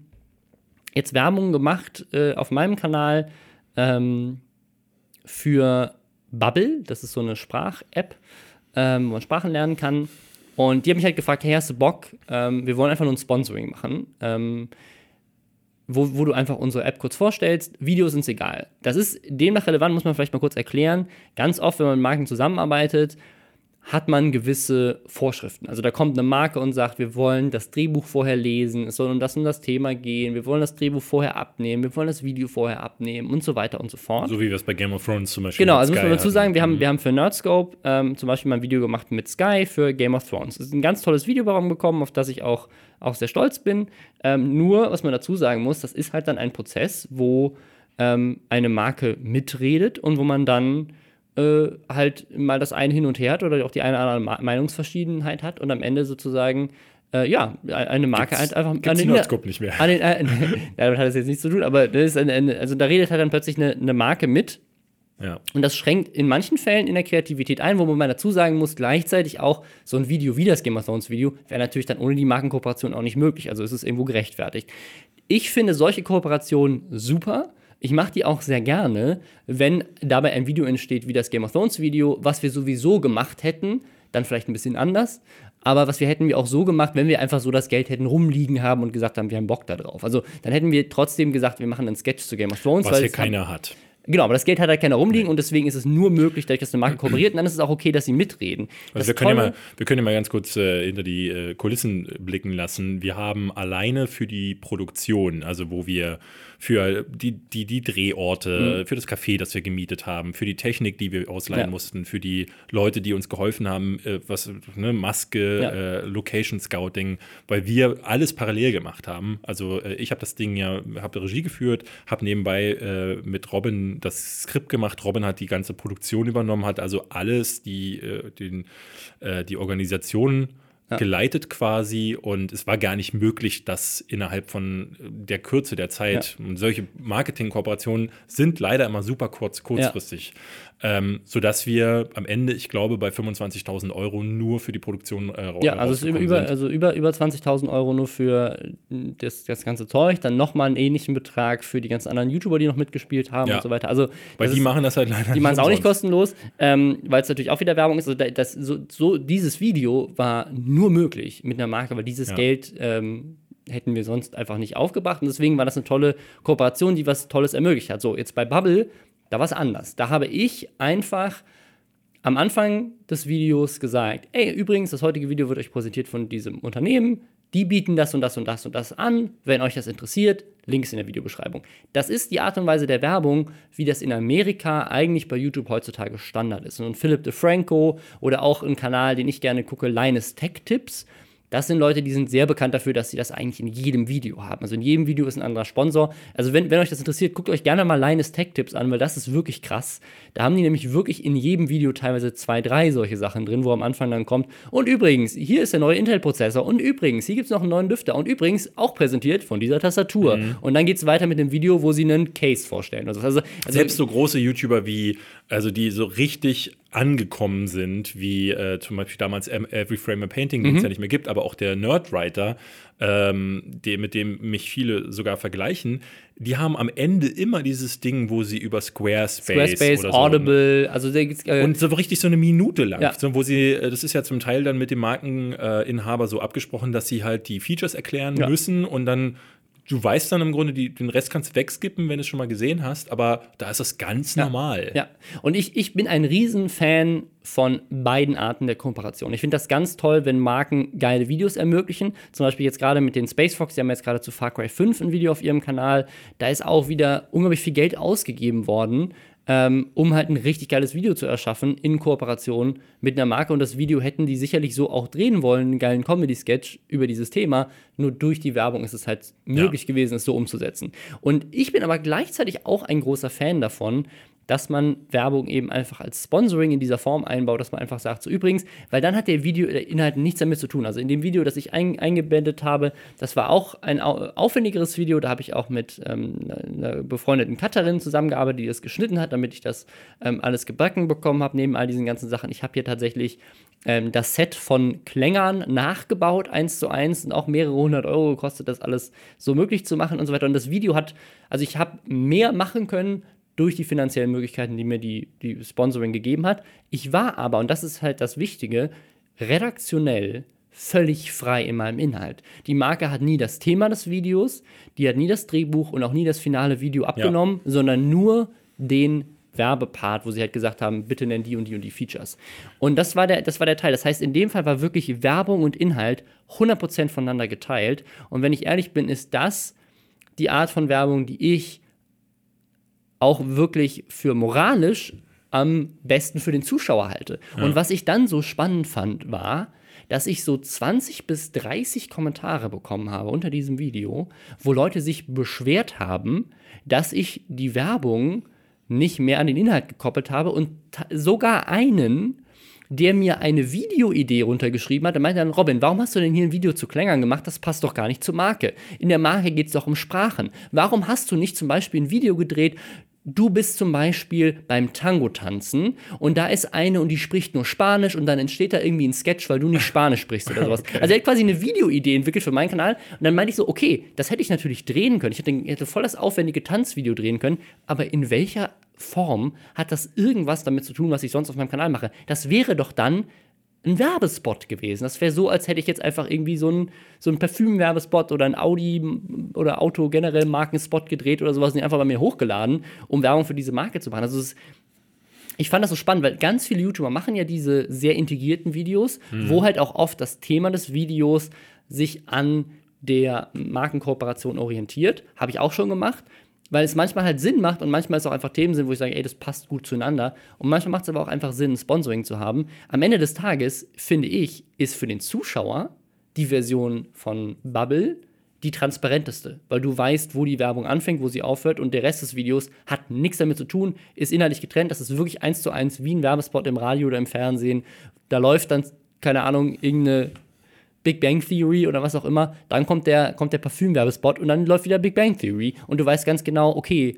jetzt Werbung gemacht äh, auf meinem Kanal ähm, für Bubble. Das ist so eine Sprach-App, ähm, wo man Sprachen lernen kann. Und die haben mich halt gefragt, hey, hast du Bock? Ähm, wir wollen einfach nur ein Sponsoring machen. Ähm, wo, wo, du einfach unsere App kurz vorstellst. Videos sind egal. Das ist demnach relevant, muss man vielleicht mal kurz erklären. Ganz oft, wenn man mit Marken zusammenarbeitet, hat man gewisse Vorschriften. Also da kommt eine Marke und sagt, wir wollen das Drehbuch vorher lesen, es soll um das und das Thema gehen, wir wollen das Drehbuch vorher abnehmen, wir wollen das Video vorher abnehmen und so weiter und so fort. So wie wir es bei Game of Thrones zum Beispiel Genau, also muss man dazu sagen, wir haben, mhm. wir haben für Nerdscope ähm, zum Beispiel mal ein Video gemacht mit Sky für Game of Thrones. Das ist ein ganz tolles Video bekommen, auf das ich auch, auch sehr stolz bin. Ähm, nur, was man dazu sagen muss, das ist halt dann ein Prozess, wo ähm, eine Marke mitredet und wo man dann äh, halt mal das eine hin und her hat oder auch die eine oder andere Meinungsverschiedenheit hat und am Ende sozusagen äh, ja, eine Marke gibt's, halt einfach gibt's an den, nicht mehr. An den, äh, damit hat das jetzt nichts zu tun, aber das ist eine, eine, also da redet halt dann plötzlich eine, eine Marke mit. Ja. Und das schränkt in manchen Fällen in der Kreativität ein, wo man dazu sagen muss, gleichzeitig auch so ein Video wie das Game of Thrones Video wäre natürlich dann ohne die Markenkooperation auch nicht möglich. Also ist es irgendwo gerechtfertigt. Ich finde solche Kooperationen super ich mache die auch sehr gerne, wenn dabei ein Video entsteht wie das Game of Thrones Video, was wir sowieso gemacht hätten, dann vielleicht ein bisschen anders, aber was wir hätten wir auch so gemacht, wenn wir einfach so das Geld hätten rumliegen haben und gesagt haben, wir haben Bock da drauf. Also dann hätten wir trotzdem gesagt, wir machen einen Sketch zu Game of Thrones. Was hier keiner hat. Genau, aber das Geld hat halt keiner rumliegen und deswegen ist es nur möglich, dadurch, dass eine Marke kooperiert und dann ist es auch okay, dass sie mitreden. Also wir, können ja mal, wir können ja mal ganz kurz äh, hinter die äh, Kulissen blicken lassen. Wir haben alleine für die Produktion, also wo wir für die, die, die Drehorte, mhm. für das Café, das wir gemietet haben, für die Technik, die wir ausleihen ja. mussten, für die Leute, die uns geholfen haben, äh, was, ne, Maske, ja. äh, Location Scouting, weil wir alles parallel gemacht haben. Also äh, ich habe das Ding ja, habe Regie geführt, habe nebenbei äh, mit Robin das Skript gemacht. Robin hat die ganze Produktion übernommen, hat also alles, die, äh, den, äh, die Organisation ja. geleitet quasi und es war gar nicht möglich, dass innerhalb von der Kürze der Zeit ja. solche Marketingkooperationen sind leider immer super kurz, kurzfristig ähm, sodass wir am Ende, ich glaube, bei 25.000 Euro nur für die Produktion äh, Ja, also über, also über, über 20.000 Euro nur für das, das ganze Zeug, dann nochmal einen ähnlichen Betrag für die ganzen anderen YouTuber, die noch mitgespielt haben ja. und so weiter. Also, weil die ist, machen das halt leider Die machen es auch nicht kostenlos, ähm, weil es natürlich auch wieder Werbung ist. Also das, so, so, dieses Video war nur möglich mit einer Marke, weil dieses ja. Geld ähm, hätten wir sonst einfach nicht aufgebracht. Und deswegen war das eine tolle Kooperation, die was Tolles ermöglicht hat. So, jetzt bei Bubble da war es anders. Da habe ich einfach am Anfang des Videos gesagt, ey, übrigens, das heutige Video wird euch präsentiert von diesem Unternehmen. Die bieten das und das und das und das an. Wenn euch das interessiert, Links in der Videobeschreibung. Das ist die Art und Weise der Werbung, wie das in Amerika eigentlich bei YouTube heutzutage Standard ist. Und Philip DeFranco oder auch ein Kanal, den ich gerne gucke, Linus Tech Tips, Das sind Leute, die sind sehr bekannt dafür, dass sie das eigentlich in jedem Video haben. Also in jedem Video ist ein anderer Sponsor. Also wenn, wenn euch das interessiert, guckt euch gerne mal Linus Tech Tips an, weil das ist wirklich krass. Da haben die nämlich wirklich in jedem Video teilweise zwei, drei solche Sachen drin, wo am Anfang dann kommt. Und übrigens, hier ist der neue Intel-Prozessor. Und übrigens, hier gibt es noch einen neuen Lüfter. Und übrigens, auch präsentiert von dieser Tastatur. Mhm. Und dann geht es weiter mit dem Video, wo sie einen Case vorstellen. Also, also, also Selbst so große YouTuber wie, also die so richtig angekommen sind, wie äh, zum Beispiel damals Every Frame a Painting, den es mhm. ja nicht mehr gibt, aber auch der Nerdwriter, ähm, der, mit dem mich viele sogar vergleichen, die haben am Ende immer dieses Ding, wo sie über Squarespace, Squarespace oder so Audible, also äh, und so richtig so eine Minute lang, ja. so, wo sie, äh, das ist ja zum Teil dann mit dem Markeninhaber so abgesprochen, dass sie halt die Features erklären ja. müssen und dann du weißt dann im Grunde, die, den Rest kannst du wegskippen, wenn du es schon mal gesehen hast, aber da ist das ganz ja, normal. Ja, und ich, ich bin ein Riesenfan von beiden Arten der Kooperation. Ich finde das ganz toll, wenn Marken geile Videos ermöglichen. Zum Beispiel jetzt gerade mit den Space Fox, die haben jetzt gerade zu Far Cry 5 ein Video auf ihrem Kanal. Da ist auch wieder unglaublich viel Geld ausgegeben worden ähm, um halt ein richtig geiles Video zu erschaffen in Kooperation mit einer Marke. Und das Video hätten die sicherlich so auch drehen wollen, einen geilen Comedy-Sketch über dieses Thema. Nur durch die Werbung ist es halt möglich ja. gewesen, es so umzusetzen. Und ich bin aber gleichzeitig auch ein großer Fan davon, dass man Werbung eben einfach als Sponsoring in dieser Form einbaut, dass man einfach sagt, so übrigens, weil dann hat der Videoinhalt nichts damit zu tun. Also in dem Video, das ich ein, eingebettet habe, das war auch ein aufwendigeres Video, da habe ich auch mit ähm, einer befreundeten Cutterin zusammengearbeitet, die das geschnitten hat, damit ich das ähm, alles gebacken bekommen habe, neben all diesen ganzen Sachen. Ich habe hier tatsächlich ähm, das Set von Klängern nachgebaut, eins zu eins, und auch mehrere hundert Euro gekostet, das alles so möglich zu machen und so weiter. Und das Video hat, also ich habe mehr machen können, durch die finanziellen Möglichkeiten, die mir die, die Sponsoring gegeben hat. Ich war aber, und das ist halt das Wichtige, redaktionell völlig frei in meinem Inhalt. Die Marke hat nie das Thema des Videos, die hat nie das Drehbuch und auch nie das finale Video abgenommen, ja. sondern nur den Werbepart, wo sie halt gesagt haben, bitte nenn die und die und die Features. Und das war der, das war der Teil. Das heißt, in dem Fall war wirklich Werbung und Inhalt 100% voneinander geteilt. Und wenn ich ehrlich bin, ist das die Art von Werbung, die ich auch wirklich für moralisch am besten für den Zuschauer halte. Ja. Und was ich dann so spannend fand, war, dass ich so 20 bis 30 Kommentare bekommen habe unter diesem Video, wo Leute sich beschwert haben, dass ich die Werbung nicht mehr an den Inhalt gekoppelt habe und sogar einen, der mir eine Videoidee runtergeschrieben hat. Der meinte dann, Robin, warum hast du denn hier ein Video zu Klängern gemacht? Das passt doch gar nicht zur Marke. In der Marke geht es doch um Sprachen. Warum hast du nicht zum Beispiel ein Video gedreht Du bist zum Beispiel beim Tango tanzen und da ist eine und die spricht nur Spanisch und dann entsteht da irgendwie ein Sketch, weil du nicht Spanisch sprichst oder sowas. Okay. Also er hat quasi eine Videoidee entwickelt für meinen Kanal und dann meinte ich so, okay, das hätte ich natürlich drehen können. Ich hätte, ich hätte voll das aufwendige Tanzvideo drehen können, aber in welcher Form hat das irgendwas damit zu tun, was ich sonst auf meinem Kanal mache? Das wäre doch dann ein Werbespot gewesen. Das wäre so, als hätte ich jetzt einfach irgendwie so einen so Parfüm-Werbespot oder ein Audi oder Auto generell Markenspot gedreht oder sowas und einfach bei mir hochgeladen, um Werbung für diese Marke zu machen. Also ist, ich fand das so spannend, weil ganz viele YouTuber machen ja diese sehr integrierten Videos, mhm. wo halt auch oft das Thema des Videos sich an der Markenkooperation orientiert. Habe ich auch schon gemacht weil es manchmal halt Sinn macht und manchmal ist auch einfach Themen sind, wo ich sage, ey, das passt gut zueinander. Und manchmal macht es aber auch einfach Sinn, Sponsoring zu haben. Am Ende des Tages, finde ich, ist für den Zuschauer die Version von Bubble die transparenteste, weil du weißt, wo die Werbung anfängt, wo sie aufhört und der Rest des Videos hat nichts damit zu tun, ist inhaltlich getrennt. Das ist wirklich eins zu eins wie ein Werbespot im Radio oder im Fernsehen. Da läuft dann, keine Ahnung, irgendeine Big Bang Theory oder was auch immer, dann kommt der, kommt der Parfüm-Werbespot und dann läuft wieder Big Bang Theory. Und du weißt ganz genau, okay,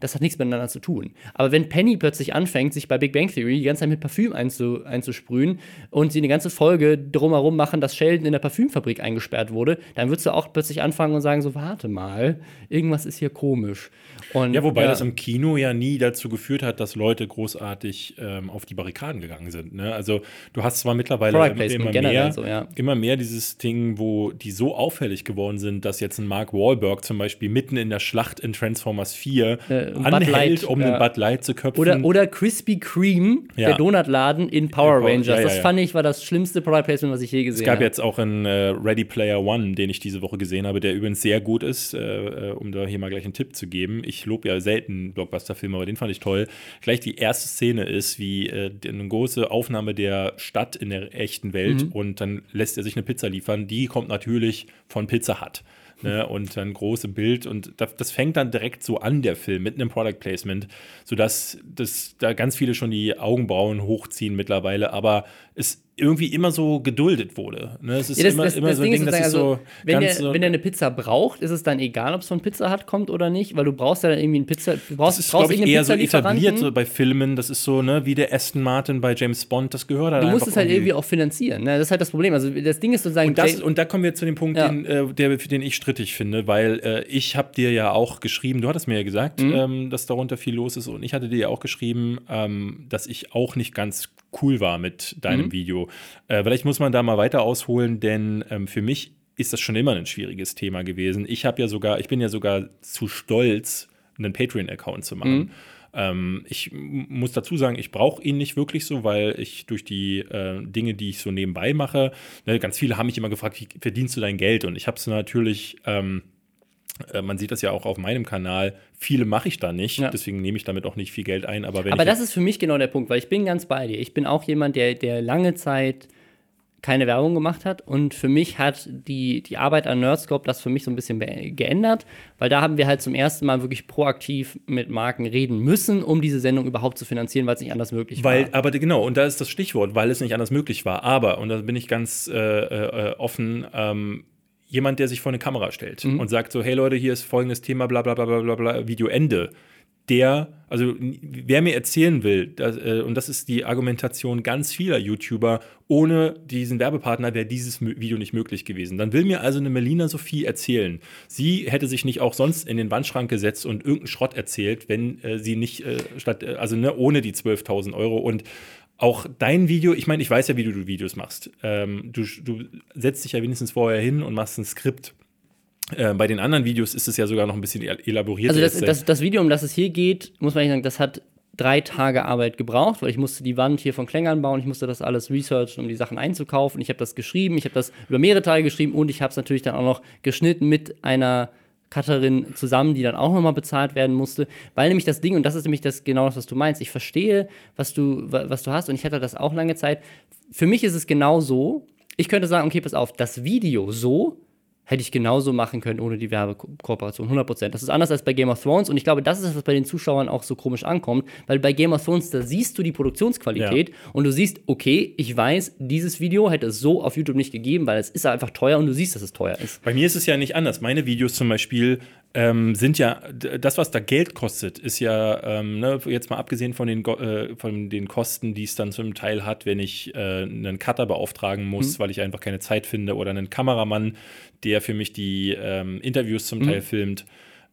das hat nichts miteinander zu tun. Aber wenn Penny plötzlich anfängt, sich bei Big Bang Theory die ganze Zeit mit Parfüm einzu, einzusprühen und sie eine ganze Folge drumherum machen, dass Sheldon in der Parfümfabrik eingesperrt wurde, dann würdest du auch plötzlich anfangen und sagen: So, warte mal, irgendwas ist hier komisch. Und, ja, wobei ja. das im Kino ja nie dazu geführt hat, dass Leute großartig ähm, auf die Barrikaden gegangen sind. Ne? Also, du hast zwar mittlerweile immer, immer mehr, so, ja. immer mehr dieses Ding, wo die so auffällig geworden sind, dass jetzt ein Mark Wahlberg zum Beispiel mitten in der Schlacht in Transformers 4 äh äh, anhält, um ja. den Bud Light zu köpfen. Oder, oder Krispy Kreme, Ja. der Donutladen in Power Rangers. ja, das fand ich war das schlimmste Product Placement, was ich je gesehen es gab habe. jetzt auch einen äh, Ready Player One, den ich diese Woche gesehen habe, der übrigens sehr gut ist, äh, äh, um da hier mal gleich einen Tipp zu geben. Ich lobe ja selten Blockbuster-Filme, aber den fand ich toll. Gleich die erste Szene ist, wie äh, eine große Aufnahme der Stadt in der echten Welt Mhm. und dann lässt er sich eine Pizza liefern. Die kommt natürlich von Pizza Hut. Ne, und dann große Bild und das, das fängt dann direkt so an, der Film, mit einem Product Placement, sodass das, da ganz viele schon die Augenbrauen hochziehen mittlerweile, aber es irgendwie immer so geduldet wurde. Ne, es ist Ja, das, immer, das, immer das so ein Ding Ding, das ist sozusagen, so also, wenn, der, ganz so, wenn der eine Pizza braucht, ist es dann egal, ob es von Pizza Hut kommt oder nicht, weil du brauchst ja dann irgendwie einen Pizza, du brauchst, das ist, brauchst glaube ich, eher so etabliert so bei Filmen. Das ist so, ne, wie der Aston Martin bei James Bond, das gehört halt Du musst es halt irgendwie auch finanzieren. Ne? Das ist halt das Problem. Also das Ding ist sozusagen, Und, das, Jay- und da kommen wir zu dem Punkt, Ja. den, äh, der, den ich strittig finde, weil äh, ich habe dir ja auch geschrieben, du hattest mir ja gesagt, Mhm. ähm, dass darunter viel los ist und ich hatte dir ja auch geschrieben, ähm, dass ich auch nicht ganz cool war mit deinem Mhm. Video. Äh, vielleicht muss man da mal weiter ausholen, denn ähm, für mich ist das schon immer ein schwieriges Thema gewesen. Ich habe ja sogar, ich bin ja sogar zu stolz, einen Patreon-Account zu machen. Mhm. Ähm, ich muss dazu sagen, ich brauche ihn nicht wirklich so, weil ich durch die äh, Dinge, die ich so nebenbei mache, ne, ganz viele haben mich immer gefragt, wie verdienst du dein Geld? Und ich habe es natürlich, ähm, äh, man sieht das ja auch auf meinem Kanal, viele mache ich da nicht, Ja. deswegen nehme ich damit auch nicht viel Geld ein. Aber wenn Aber das ist für mich genau der Punkt, weil ich bin ganz bei dir. Ich bin auch jemand, der, der lange Zeit keine Werbung gemacht hat und für mich hat die, die Arbeit an Nerdscope das für mich so ein bisschen geändert, weil da haben wir halt zum ersten Mal wirklich proaktiv mit Marken reden müssen, um diese Sendung überhaupt zu finanzieren, weil es nicht anders möglich Weil, war. aber genau, und da ist das Stichwort, weil es nicht anders möglich war. Aber, und da bin ich ganz äh, äh, offen, ähm, jemand, der sich vor eine Kamera stellt Mhm. und sagt so, hey Leute, hier ist folgendes Thema, bla bla bla bla bla, Video Ende. Der, also wer mir erzählen will, dass, äh, und das ist die Argumentation ganz vieler YouTuber, ohne diesen Werbepartner wäre dieses Video nicht möglich gewesen. Dann will mir also eine Melina Sophie erzählen, sie hätte sich nicht auch sonst in den Wandschrank gesetzt und irgendeinen Schrott erzählt, wenn äh, sie nicht äh, statt, äh, also ne, ohne die 12.000 Euro und auch dein Video, ich meine, ich weiß ja, wie du, Videos machst. Ähm, du, du setzt dich ja wenigstens vorher hin und machst ein Skript. Äh, bei den anderen Videos ist es ja sogar noch ein bisschen el- elaborierter. Also das, das, das Video, um das es hier geht, muss man sagen, das hat drei Tage Arbeit gebraucht, weil ich musste die Wand hier von Klängern bauen, ich musste das alles researchen, um die Sachen einzukaufen. Ich habe das geschrieben, ich habe das über mehrere Tage geschrieben und ich habe es natürlich dann auch noch geschnitten mit einer Cutterin zusammen, die dann auch nochmal bezahlt werden musste, weil nämlich das Ding, und das ist nämlich das genau das, was du meinst, ich verstehe, was du, wa- was du hast und ich hatte das auch lange Zeit. Für mich ist es genau so, ich könnte sagen, okay, pass auf, das Video so hätte ich genauso machen können ohne die Werbekooperation, 100%. Das ist anders als bei Game of Thrones und ich glaube, das ist das, was bei den Zuschauern auch so komisch ankommt, weil bei Game of Thrones, da siehst du die Produktionsqualität und du siehst, okay, ich weiß, dieses Video hätte es so auf YouTube nicht gegeben, weil es ist einfach teuer und du siehst, dass es teuer ist. Bei mir ist es ja nicht anders. Meine Videos zum Beispiel ähm, sind ja, das, was da Geld kostet, ist ja, ähm, ne, jetzt mal abgesehen von den, äh, von den Kosten, die es dann zum Teil hat, wenn ich äh, einen Cutter beauftragen muss, weil ich einfach keine Zeit finde, oder einen Kameramann, der für mich die ähm, Interviews zum Teil filmt.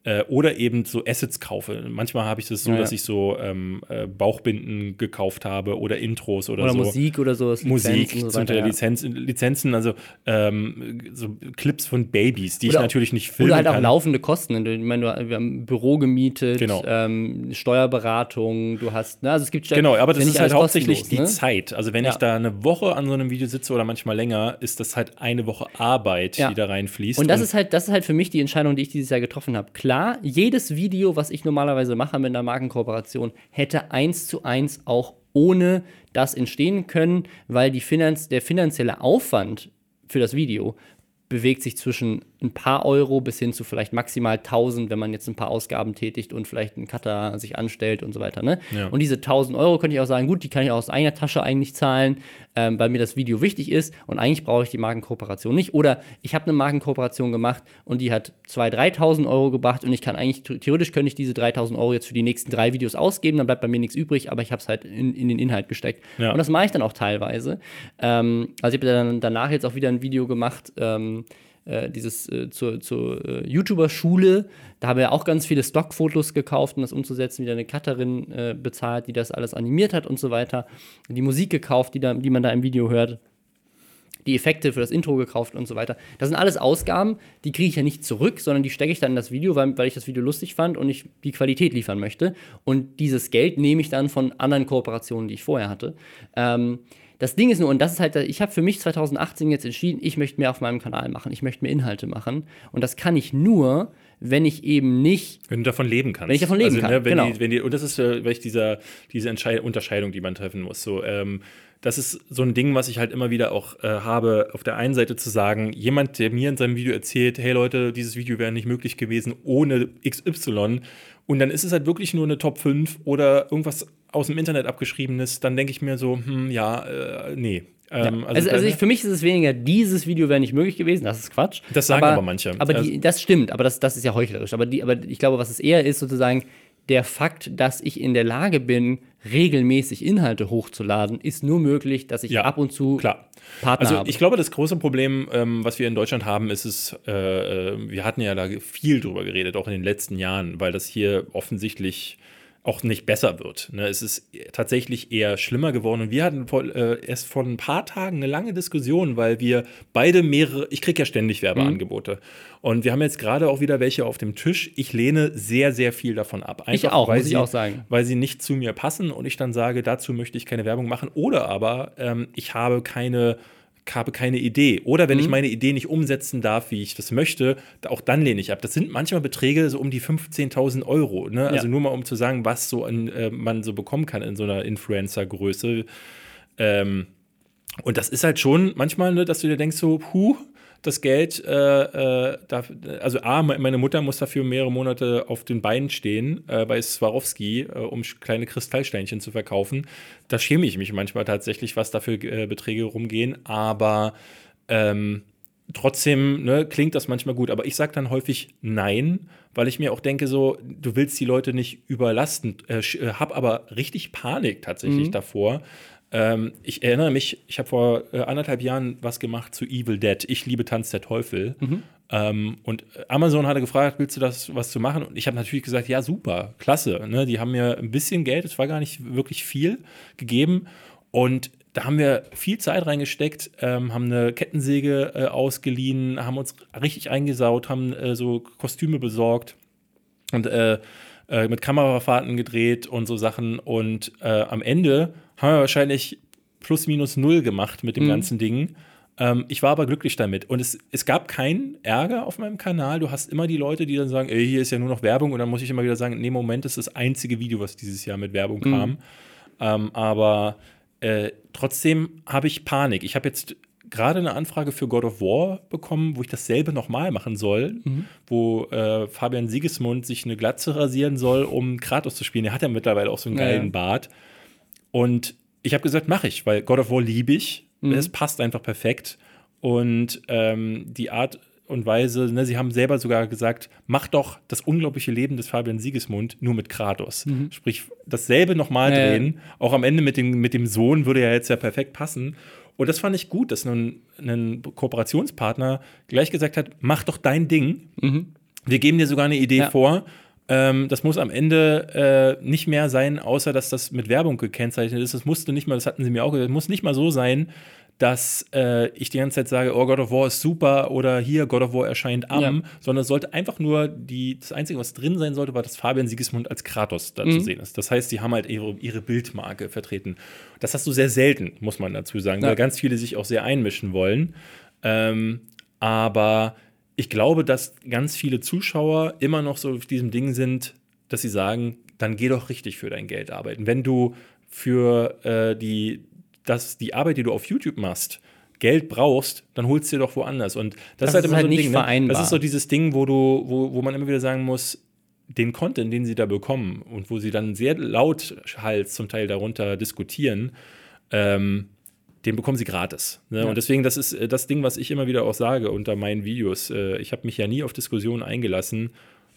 Äh, oder eben so Assets kaufe. Manchmal habe ich das so, Ja, ja. dass ich so ähm, äh, Bauchbinden gekauft habe oder Intros oder, Oder so. Musik oder sowas. Musik, und so weiter, Teil ja. Lizenz, Lizenzen, also ähm, so Clips von Babys, die ich Oder- natürlich nicht filmen Oder halt auch kann. laufende Kosten. Ich meine, du- wir haben ein Büro gemietet, Genau. ähm, Steuerberatung, du hast, ne, also es gibt Genau, aber das ist halt hauptsächlich die ne? Zeit. Also wenn ich da eine Woche an so einem Video sitze oder manchmal länger, ist das halt eine Woche Arbeit, die da reinfließt. Und das ist halt, das ist halt für mich die Entscheidung, die ich dieses Jahr getroffen habe. Klar, jedes Video, was ich normalerweise mache mit einer Markenkooperation, hätte eins zu eins auch ohne das entstehen können, weil Finanz, der finanzielle Aufwand für das Video bewegt sich zwischen ein paar Euro bis hin zu vielleicht maximal 1000, wenn man jetzt ein paar Ausgaben tätigt und vielleicht einen Cutter sich anstellt und so weiter. Ne? Ja. Und diese 1000 Euro könnte ich auch sagen, gut, die kann ich auch aus eigener Tasche eigentlich zahlen, ähm, weil mir das Video wichtig ist und eigentlich brauche ich die Markenkooperation nicht. Oder ich habe eine Markenkooperation gemacht und die hat 2.000, 3.000 Euro gebracht und ich kann eigentlich, theoretisch könnte ich diese 3.000 Euro jetzt für die nächsten drei Videos ausgeben, dann bleibt bei mir nichts übrig, aber ich habe es halt in, in den Inhalt gesteckt. Ja. Und das mache ich dann auch teilweise. Ähm, also ich habe dann danach jetzt auch wieder ein Video gemacht, ähm, äh, dieses äh, zur, zur äh, YouTuber-Schule. Da haben wir auch ganz viele Stockfotos gekauft, um das umzusetzen, wieder eine Cutterin äh, bezahlt, die das alles animiert hat und so weiter. Die Musik gekauft, die, da, die man da im Video hört. die Effekte für das Intro gekauft und so weiter. Das sind alles Ausgaben, die kriege ich ja nicht zurück, sondern die stecke ich dann in das Video, weil, weil ich das Video lustig fand und ich die Qualität liefern möchte. Und dieses Geld nehme ich dann von anderen Kooperationen, die ich vorher hatte. Ähm, das Ding ist nur, und das ist halt, ich habe für mich 2018 jetzt entschieden, ich möchte mehr auf meinem Kanal machen, ich möchte mehr Inhalte machen. Und das kann ich nur, wenn ich eben nicht. Wenn du davon leben kannst. Wenn ich davon leben also, kann. Ne, wenn genau. die, wenn die, und das ist äh, vielleicht dieser, diese Entscheid Unterscheidung, die man treffen muss. So, ähm, das ist so ein Ding, was ich halt immer wieder auch äh, habe, auf der einen Seite zu sagen, jemand, der mir in seinem Video erzählt, hey Leute, dieses Video wäre nicht möglich gewesen ohne XY. Und dann ist es halt wirklich nur eine Top 5 oder irgendwas aus dem Internet abgeschriebenes, dann denke ich mir so, hm, ja, äh, nee. Ähm, ja. also, also ich, für mich ist es weniger, dieses Video wäre nicht möglich gewesen, das ist Quatsch. Das sagen aber, aber manche. Aber die, das stimmt, aber das, das ist ja heuchlerisch. Aber, die, aber ich glaube, was es eher ist, sozusagen, der Fakt, dass ich in der Lage bin, regelmäßig Inhalte hochzuladen, ist nur möglich, dass ich ja, ab und zu klar. Partner also habe. ich glaube, das große Problem, ähm, was wir in Deutschland haben, ist es, äh, äh wir hatten ja da viel drüber geredet, auch in den letzten Jahren, weil das hier offensichtlich auch nicht besser wird. Ne? Es ist tatsächlich eher schlimmer geworden. Und wir hatten vor, äh, erst vor ein paar Tagen eine lange Diskussion, weil wir beide mehrere, ich kriege ja ständig Werbeangebote. Mhm. Und wir haben jetzt gerade auch wieder welche auf dem Tisch. Ich lehne sehr, sehr viel davon ab. Einfach, ich auch, weil muss sie, ich auch sagen. Weil sie nicht zu mir passen und ich dann sage, dazu möchte ich keine Werbung machen. Oder aber ähm, ich habe keine habe keine Idee. Oder wenn mhm. ich meine Idee nicht umsetzen darf, wie ich das möchte, auch dann lehne ich ab. Das sind manchmal Beträge so um die 15.000 Euro. Ne? Also ja. nur mal um zu sagen, was so an, äh, man so bekommen kann in so einer Influencer-Größe. Ähm, und das ist halt schon manchmal, ne, dass du dir denkst, so, puh, das Geld, äh, äh, da, also A, meine Mutter muss dafür mehrere Monate auf den Beinen stehen äh, bei Swarovski, äh, um kleine Kristallsteinchen zu verkaufen. Da schäme ich mich manchmal tatsächlich, was da für äh, Beträge rumgehen, aber ähm, trotzdem ne, klingt das manchmal gut. Aber ich sage dann häufig Nein, weil ich mir auch denke, so, du willst die Leute nicht überlasten, äh, hab aber richtig Panik tatsächlich mhm. davor, ähm, ich erinnere mich, ich habe vor äh, anderthalb Jahren was gemacht zu Evil Dead. Ich liebe Tanz der Teufel. Mhm. Ähm, und Amazon hatte gefragt, willst du das was zu machen? Und ich habe natürlich gesagt, ja, super, klasse. Ne? Die haben mir ein bisschen Geld, es war gar nicht wirklich viel, gegeben. Und da haben wir viel Zeit reingesteckt, ähm, haben eine Kettensäge äh, ausgeliehen, haben uns richtig eingesaut, haben äh, so Kostüme besorgt und äh, äh mit Kamerafahrten gedreht und so Sachen. Und äh, am Ende haben wir wahrscheinlich plus minus null gemacht mit dem mhm. ganzen Ding. Ähm, ich war aber glücklich damit. Und es, es gab keinen Ärger auf meinem Kanal. Du hast immer die Leute, die dann sagen, ey, hier ist ja nur noch Werbung. Und dann muss ich immer wieder sagen, nee, Moment, das ist das einzige Video, was dieses Jahr mit Werbung mhm. kam. Ähm, aber äh, trotzdem habe ich Panik. Ich habe jetzt gerade eine Anfrage für God of War bekommen, wo ich dasselbe nochmal machen soll, mhm. wo äh, Fabian Siegesmund sich eine Glatze rasieren soll, um Kratos zu spielen. Er hat ja mittlerweile auch so einen geilen ja. Bart. Und ich habe gesagt, mache ich, weil God of War liebe ich. Mhm. Es passt einfach perfekt. Und ähm, die Art und Weise, ne, sie haben selber sogar gesagt, mach doch das unglaubliche Leben des Fabian Siegesmund nur mit Kratos. Mhm. Sprich, dasselbe nochmal ja, drehen. Auch am Ende mit dem, mit dem Sohn würde ja jetzt ja perfekt passen. Und das fand ich gut, dass ein, ein Kooperationspartner gleich gesagt hat, mach doch dein Ding. Mhm. Wir geben dir sogar eine Idee ja. vor ähm, das muss am Ende äh, nicht mehr sein, außer dass das mit Werbung gekennzeichnet ist. Das musste nicht mal, das hatten sie mir auch gesagt, muss nicht mal so sein, dass äh, ich die ganze Zeit sage, oh, God of War ist super oder hier, God of War erscheint am, ja. sondern es sollte einfach nur die, das Einzige, was drin sein sollte, war, dass Fabian Siegesmund als Kratos da mhm. zu sehen ist. Das heißt, die haben halt ihre, ihre Bildmarke vertreten. Das hast du sehr selten, muss man dazu sagen, ja. weil ganz viele sich auch sehr einmischen wollen. Ähm, aber ich glaube, dass ganz viele Zuschauer immer noch so auf diesem Ding sind, dass sie sagen, dann geh doch richtig für dein Geld arbeiten. Wenn du für äh, die, das, die Arbeit, die du auf YouTube machst, Geld brauchst, dann holst du dir doch woanders. Und das, das ist halt immer halt so ein Ding. Ne? Das ist so dieses Ding, wo du, wo, wo man immer wieder sagen muss, den Content, den sie da bekommen und wo sie dann sehr laut halt zum Teil darunter diskutieren, ähm, den bekommen sie gratis. Ne? Ja. Und deswegen, das ist äh, das Ding, was ich immer wieder auch sage unter meinen Videos. Äh, ich habe mich ja nie auf Diskussionen eingelassen,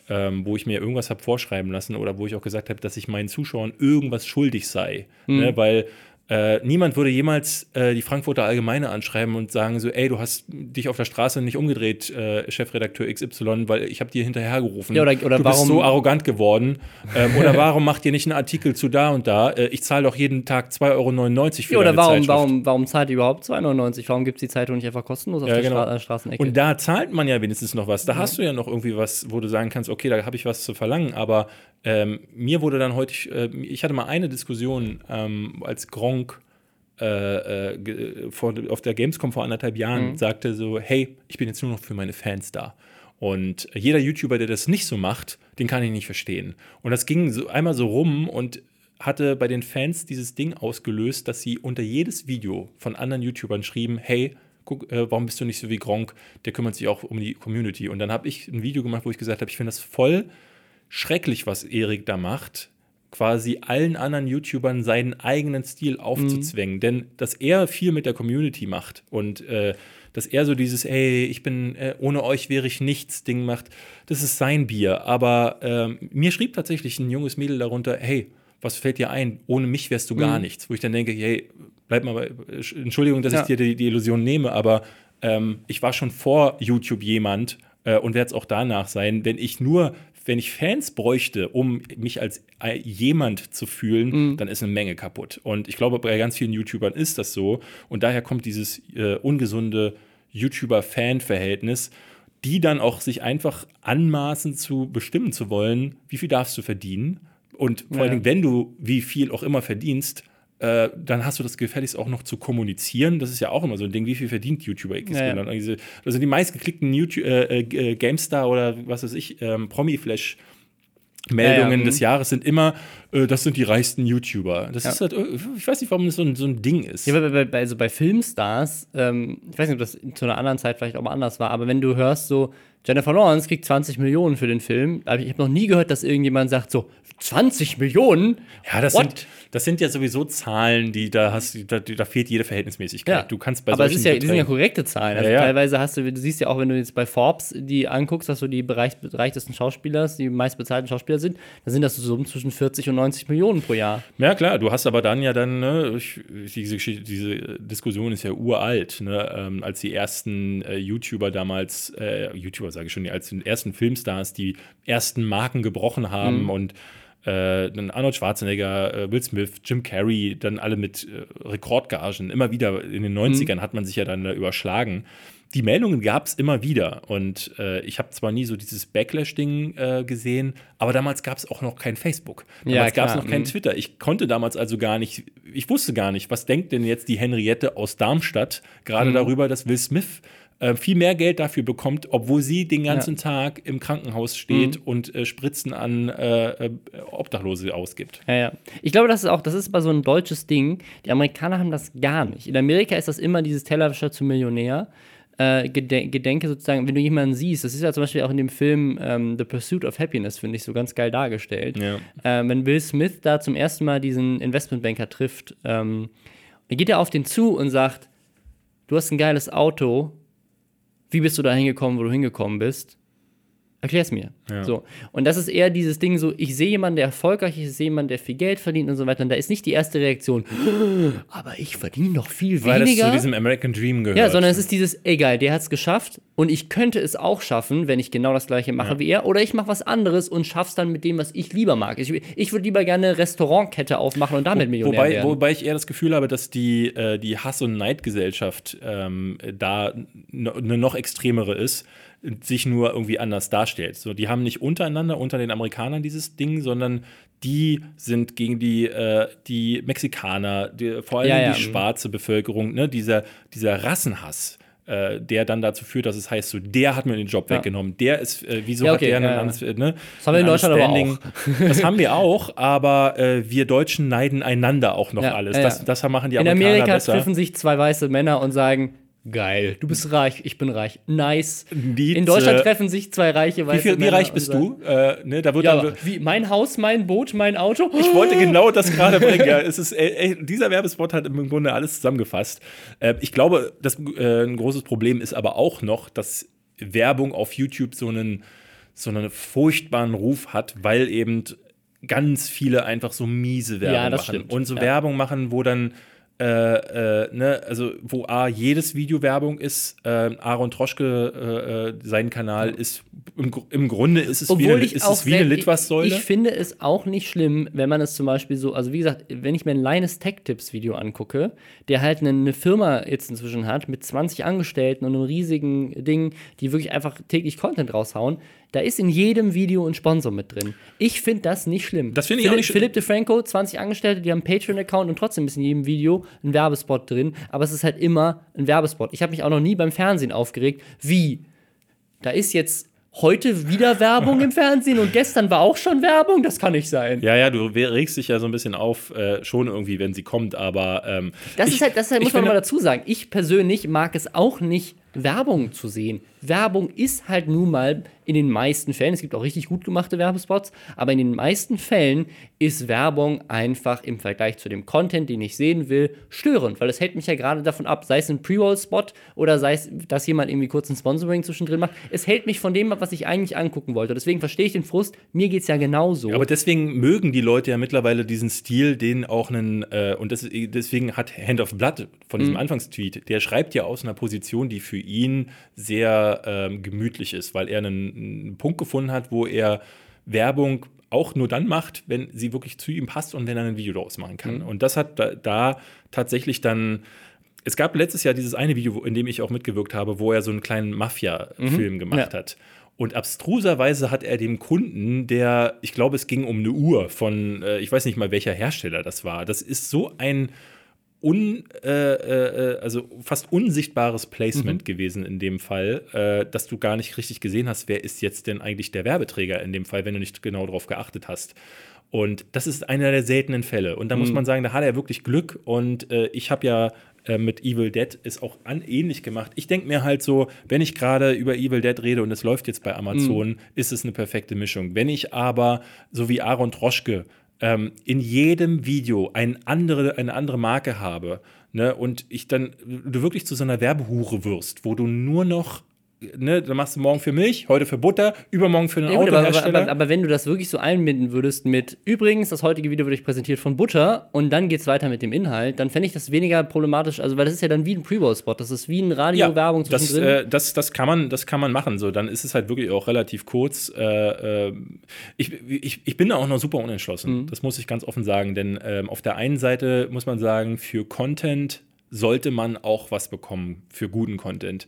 ähm, wo ich mir irgendwas habe vorschreiben lassen oder wo ich auch gesagt habe, dass ich meinen Zuschauern irgendwas schuldig sei. Mhm. Ne? Weil Äh, niemand würde jemals äh, die Frankfurter Allgemeine anschreiben und sagen so, ey, du hast dich auf der Straße nicht umgedreht, äh, Chefredakteur XY, weil ich habe dir hinterhergerufen. Ja, oder, oder du warum, bist so arrogant geworden. ähm, oder warum macht ihr nicht einen Artikel zu da und da? Äh, ich zahle doch jeden Tag 2,99 Euro für ja, oder warum, Zeitschrift. warum, warum zahlt ihr überhaupt 2,99? Warum gibt es die Zeitung nicht einfach kostenlos auf Ja, der genau. Stra äh, Straßenecke? Und da zahlt man ja wenigstens noch was. Da hast du ja noch irgendwie was, wo du sagen kannst, okay, da habe ich was zu verlangen. Aber ähm, mir wurde dann heute, äh, ich hatte mal eine Diskussion, ähm, als Gronk äh, äh, vor, auf der Gamescom vor anderthalb Jahren Mhm. sagte so, hey, ich bin jetzt nur noch für meine Fans da. Und jeder YouTuber, der das nicht so macht, den kann ich nicht verstehen. Und das ging so einmal so rum und hatte bei den Fans dieses Ding ausgelöst, dass sie unter jedes Video von anderen YouTubern schrieben, hey, guck, äh, warum bist du nicht so wie Gronk? Der kümmert sich auch um die Community. Und dann habe ich ein Video gemacht, wo ich gesagt habe, ich finde das voll schrecklich, was Erik da macht, quasi allen anderen YouTubern seinen eigenen Stil aufzuzwängen. Denn dass er viel mit der Community macht und äh, dass er so dieses, ey, ich bin, äh, ohne euch wäre ich nichts Ding macht, das ist sein Bier. Aber ähm, mir schrieb tatsächlich ein junges Mädel darunter, hey, was fällt dir ein? Ohne mich wärst du gar nichts. Wo ich dann denke, hey, bleib mal bei, Entschuldigung, dass Ja. ich dir die, die Illusion nehme, aber ähm, ich war schon vor YouTube jemand äh, und werde es auch danach sein, wenn ich nur, wenn ich Fans bräuchte, um mich als äh, jemand zu fühlen, dann ist eine Menge kaputt. Und ich glaube, bei ganz vielen YouTubern ist das so. Und daher kommt dieses äh, ungesunde YouTuber-Fan-Verhältnis, die dann auch sich einfach anmaßen zu bestimmen zu wollen, wie viel darfst du verdienen. Und vor Ja. allen Dingen, wenn du wie viel auch immer verdienst, äh, dann hast du das gefälligst auch noch zu kommunizieren. Das ist ja auch immer so ein Ding, wie viel verdient YouTuber X? Ja, ja. Dann also die meistgeklickten YouTube, äh, äh, GameStar oder was weiß ich, ähm, Promi-Flash. Meldungen Ja, ja, des mhm. Jahres sind immer, äh, das sind die reichsten YouTuber. Das Ja. ist halt, äh, ich weiß nicht, warum das so ein, so ein Ding ist. Ja, bei, bei, bei, also bei Filmstars, ähm, ich weiß nicht, ob das zu einer anderen Zeit vielleicht auch mal anders war, aber wenn du hörst, so, Jennifer Lawrence kriegt 20 Millionen für den Film, aber ich habe noch nie gehört, dass irgendjemand sagt, so, 20 Millionen? Ja, das What? sind, das sind ja sowieso Zahlen, die da hast, da, da fehlt jede Verhältnismäßigkeit. Ja. Du kannst bei aber es ja, die sind ja korrekte Zahlen. Also Ja, ja. teilweise hast du, du siehst ja auch, wenn du jetzt bei Forbes die anguckst, dass so die bereich, bereichtesten Schauspieler, die meistbezahlten Schauspieler sind, dann sind das so Summen zwischen 40 und 90 Millionen pro Jahr. Ja, klar, du hast aber dann ja dann, ne, ich, diese, diese Diskussion ist ja uralt, ne, ähm, als die ersten äh, YouTuber damals, äh, YouTuber sage ich schon, als die ersten Filmstars die ersten Marken gebrochen haben Mhm. und äh, dann Arnold Schwarzenegger, äh, Will Smith, Jim Carrey, dann alle mit äh, Rekordgagen. Immer wieder in den 90ern hat man sich ja dann da überschlagen. Die Meldungen gab es immer wieder und äh, ich habe zwar nie so dieses Backlash-Ding äh, gesehen, aber damals gab es auch noch kein Facebook. Ja, Damals gab es noch kein mhm. Twitter. Ich konnte damals also gar nicht, ich wusste gar nicht, was denkt denn jetzt die Henriette aus Darmstadt gerade Mhm. darüber, dass Will Smith äh, viel mehr Geld dafür bekommt, obwohl sie den ganzen Tag im Krankenhaus steht Mhm. und äh, Spritzen an äh, äh, Obdachlose ausgibt. Ja, ja. Ich glaube, das ist auch, das ist aber so ein deutsches Ding. Die Amerikaner haben das gar nicht. In Amerika ist das immer dieses Tellerwäscher zum Millionär. Äh, Geden Gedenke sozusagen, wenn du jemanden siehst, das ist ja zum Beispiel auch in dem Film ähm, The Pursuit of Happiness, finde ich, so ganz geil dargestellt. Ja. Äh, wenn Will Smith da zum ersten Mal diesen Investmentbanker trifft, ähm, geht er auf den zu und sagt, du hast ein geiles Auto, wie bist du da hingekommen, wo du hingekommen bist? Erklär's mir. Ja. So. Und das ist eher dieses Ding so, ich sehe jemanden, der erfolgreich ist, ich sehe jemanden, der viel Geld verdient und so weiter. Und da ist nicht die erste Reaktion, aber ich verdiene doch viel Weil das weniger. zu diesem American Dream gehört. ja, sondern es ist dieses, egal, der hat es geschafft und ich könnte es auch schaffen, wenn ich genau das gleiche mache wie er. Oder ich mache was anderes und schaff's dann mit dem, was ich lieber mag. Ich, ich würde lieber gerne eine Restaurantkette aufmachen und damit Millionär Wobei, werden. wobei ich eher das Gefühl habe, dass die, äh, die Hass- und Neidgesellschaft ähm, da eine noch extremere ist, sich nur irgendwie anders darstellt. So, die haben nicht untereinander, unter den Amerikanern dieses Ding, sondern die sind gegen die, äh, die Mexikaner, die, vor allem Ja, ja, die mhm. schwarze Bevölkerung, ne? dieser, dieser Rassenhass. Äh, der dann dazu führt, dass es heißt, so der hat mir den Job Ja. weggenommen, der ist, äh, wieso Ja, hat okay, der ein ja, ja. anderes, äh, ne? Das haben wir in ein Deutschland aber Standing. Das haben wir auch, aber äh, wir Deutschen neiden einander auch noch alles. Das, das machen die In Amerikaner Amerika besser. treffen sich zwei weiße Männer und sagen, geil, du bist reich, ich bin reich, nice. Die, In Deutschland äh, treffen sich zwei reiche Wie, viel, wie reich bist du? Äh, ne, da wird Ja, dann, wie, mein Haus, mein Boot, mein Auto. ich wollte genau das gerade bringen. Ja, es ist, ey, ey, dieser Werbespot hat im Grunde alles zusammengefasst. Äh, ich glaube, das, äh, ein großes Problem ist aber auch noch, dass Werbung auf YouTube so einen, so einen furchtbaren Ruf hat, weil eben ganz viele einfach so miese Werbung Ja, das machen. stimmt. Und so Ja. Werbung machen, wo dann äh, äh, ne, also wo A, jedes Video Werbung ist, äh, Aaron Troschke, äh, äh, sein Kanal ist, im, im Grunde ist es wie eine, ist es wie eine Litwas-Säule. Ich finde es auch nicht schlimm, wenn man es zum Beispiel so, also wie gesagt, wenn ich mir ein Linus Tech Tips Video angucke, der halt eine, eine Firma jetzt inzwischen hat mit 20 Angestellten und einem riesigen Ding, die wirklich einfach täglich Content raushauen, da ist in jedem Video ein Sponsor mit drin. Ich finde das nicht schlimm. Das finde ich Philipp, auch nicht schlimm. Philipp DeFranco, 20 Angestellte, die haben einen Patreon-Account und trotzdem ist in jedem Video ein Werbespot drin. Aber es ist halt immer ein Werbespot. Ich habe mich auch noch nie beim Fernsehen aufgeregt. Wie? Da ist jetzt heute wieder Werbung im Fernsehen und gestern war auch schon Werbung? Das kann nicht sein. Ja, ja, du regst dich ja so ein bisschen auf, äh, schon irgendwie, wenn sie kommt, aber. Ähm, Das ich- ist halt, das ist halt, muss man nochmal dazu sagen. Ich persönlich mag es auch nicht, Werbung zu sehen. Werbung ist halt nun mal in den meisten Fällen, es gibt auch richtig gut gemachte Werbespots, aber in den meisten Fällen ist Werbung einfach im Vergleich zu dem Content, den ich sehen will, störend, weil es hält mich ja gerade davon ab, sei es ein Pre-Roll-Spot oder sei es, dass jemand irgendwie kurz ein Sponsoring zwischendrin macht. Es hält mich von dem ab, was ich eigentlich angucken wollte. Deswegen verstehe ich den Frust. Mir geht es ja genauso. Aber deswegen mögen die Leute ja mittlerweile diesen Stil, den auch einen, äh, und das, deswegen hat Hand of Blood von Mhm. diesem Anfangstweet, der schreibt ja aus einer Position, die für ihn sehr ähm, gemütlich ist, weil er einen, einen Punkt gefunden hat, wo er Werbung auch nur dann macht, wenn sie wirklich zu ihm passt und wenn er ein Video daraus machen kann. Und das hat da, da tatsächlich dann. Es gab letztes Jahr dieses eine Video, in dem ich auch mitgewirkt habe, wo er so einen kleinen Mafia-Film gemacht Ja. hat. Und abstruserweise hat er dem Kunden, der, ich glaube, es ging um eine Uhr von, äh, ich weiß nicht mal welcher Hersteller das war. Das ist so ein un, äh, äh, also fast unsichtbares Placement gewesen in dem Fall, äh, dass du gar nicht richtig gesehen hast, wer ist jetzt denn eigentlich der Werbeträger in dem Fall, wenn du nicht genau darauf geachtet hast. Und das ist einer der seltenen Fälle. Und da muss man sagen, da hat er wirklich Glück. Und äh, ich habe ja äh, mit Evil Dead es auch an ähnlich gemacht. Ich denke mir halt so, wenn ich gerade über Evil Dead rede und es läuft jetzt bei Amazon, ist es eine perfekte Mischung. Wenn ich aber, so wie Aaron Troschke, ähm, in jedem Video ein andere, eine andere Marke habe, ne, und ich dann, du wirklich zu so einer Werbehure wirst, wo du nur noch, ne, dann machst du morgen für Milch, heute für Butter, übermorgen für einen Ja, gut, aber, aber, Autohersteller. aber, wenn du das wirklich so einbinden würdest mit, übrigens, das heutige Video wird euch präsentiert von Butter und dann geht's weiter mit dem Inhalt, dann fände ich das weniger problematisch, also weil das ist ja dann wie ein Pre-Roll-Spot, das ist wie ein Radio-Werbung das, zwischendrin. äh, das, das, kann man, das kann man machen. So, dann ist es halt wirklich auch relativ kurz. Äh, äh, ich, ich, ich bin da auch noch super unentschlossen. Mhm. Das muss ich ganz offen sagen. Denn ähm, auf der einen Seite muss man sagen, für Content sollte man auch was bekommen, für guten Content.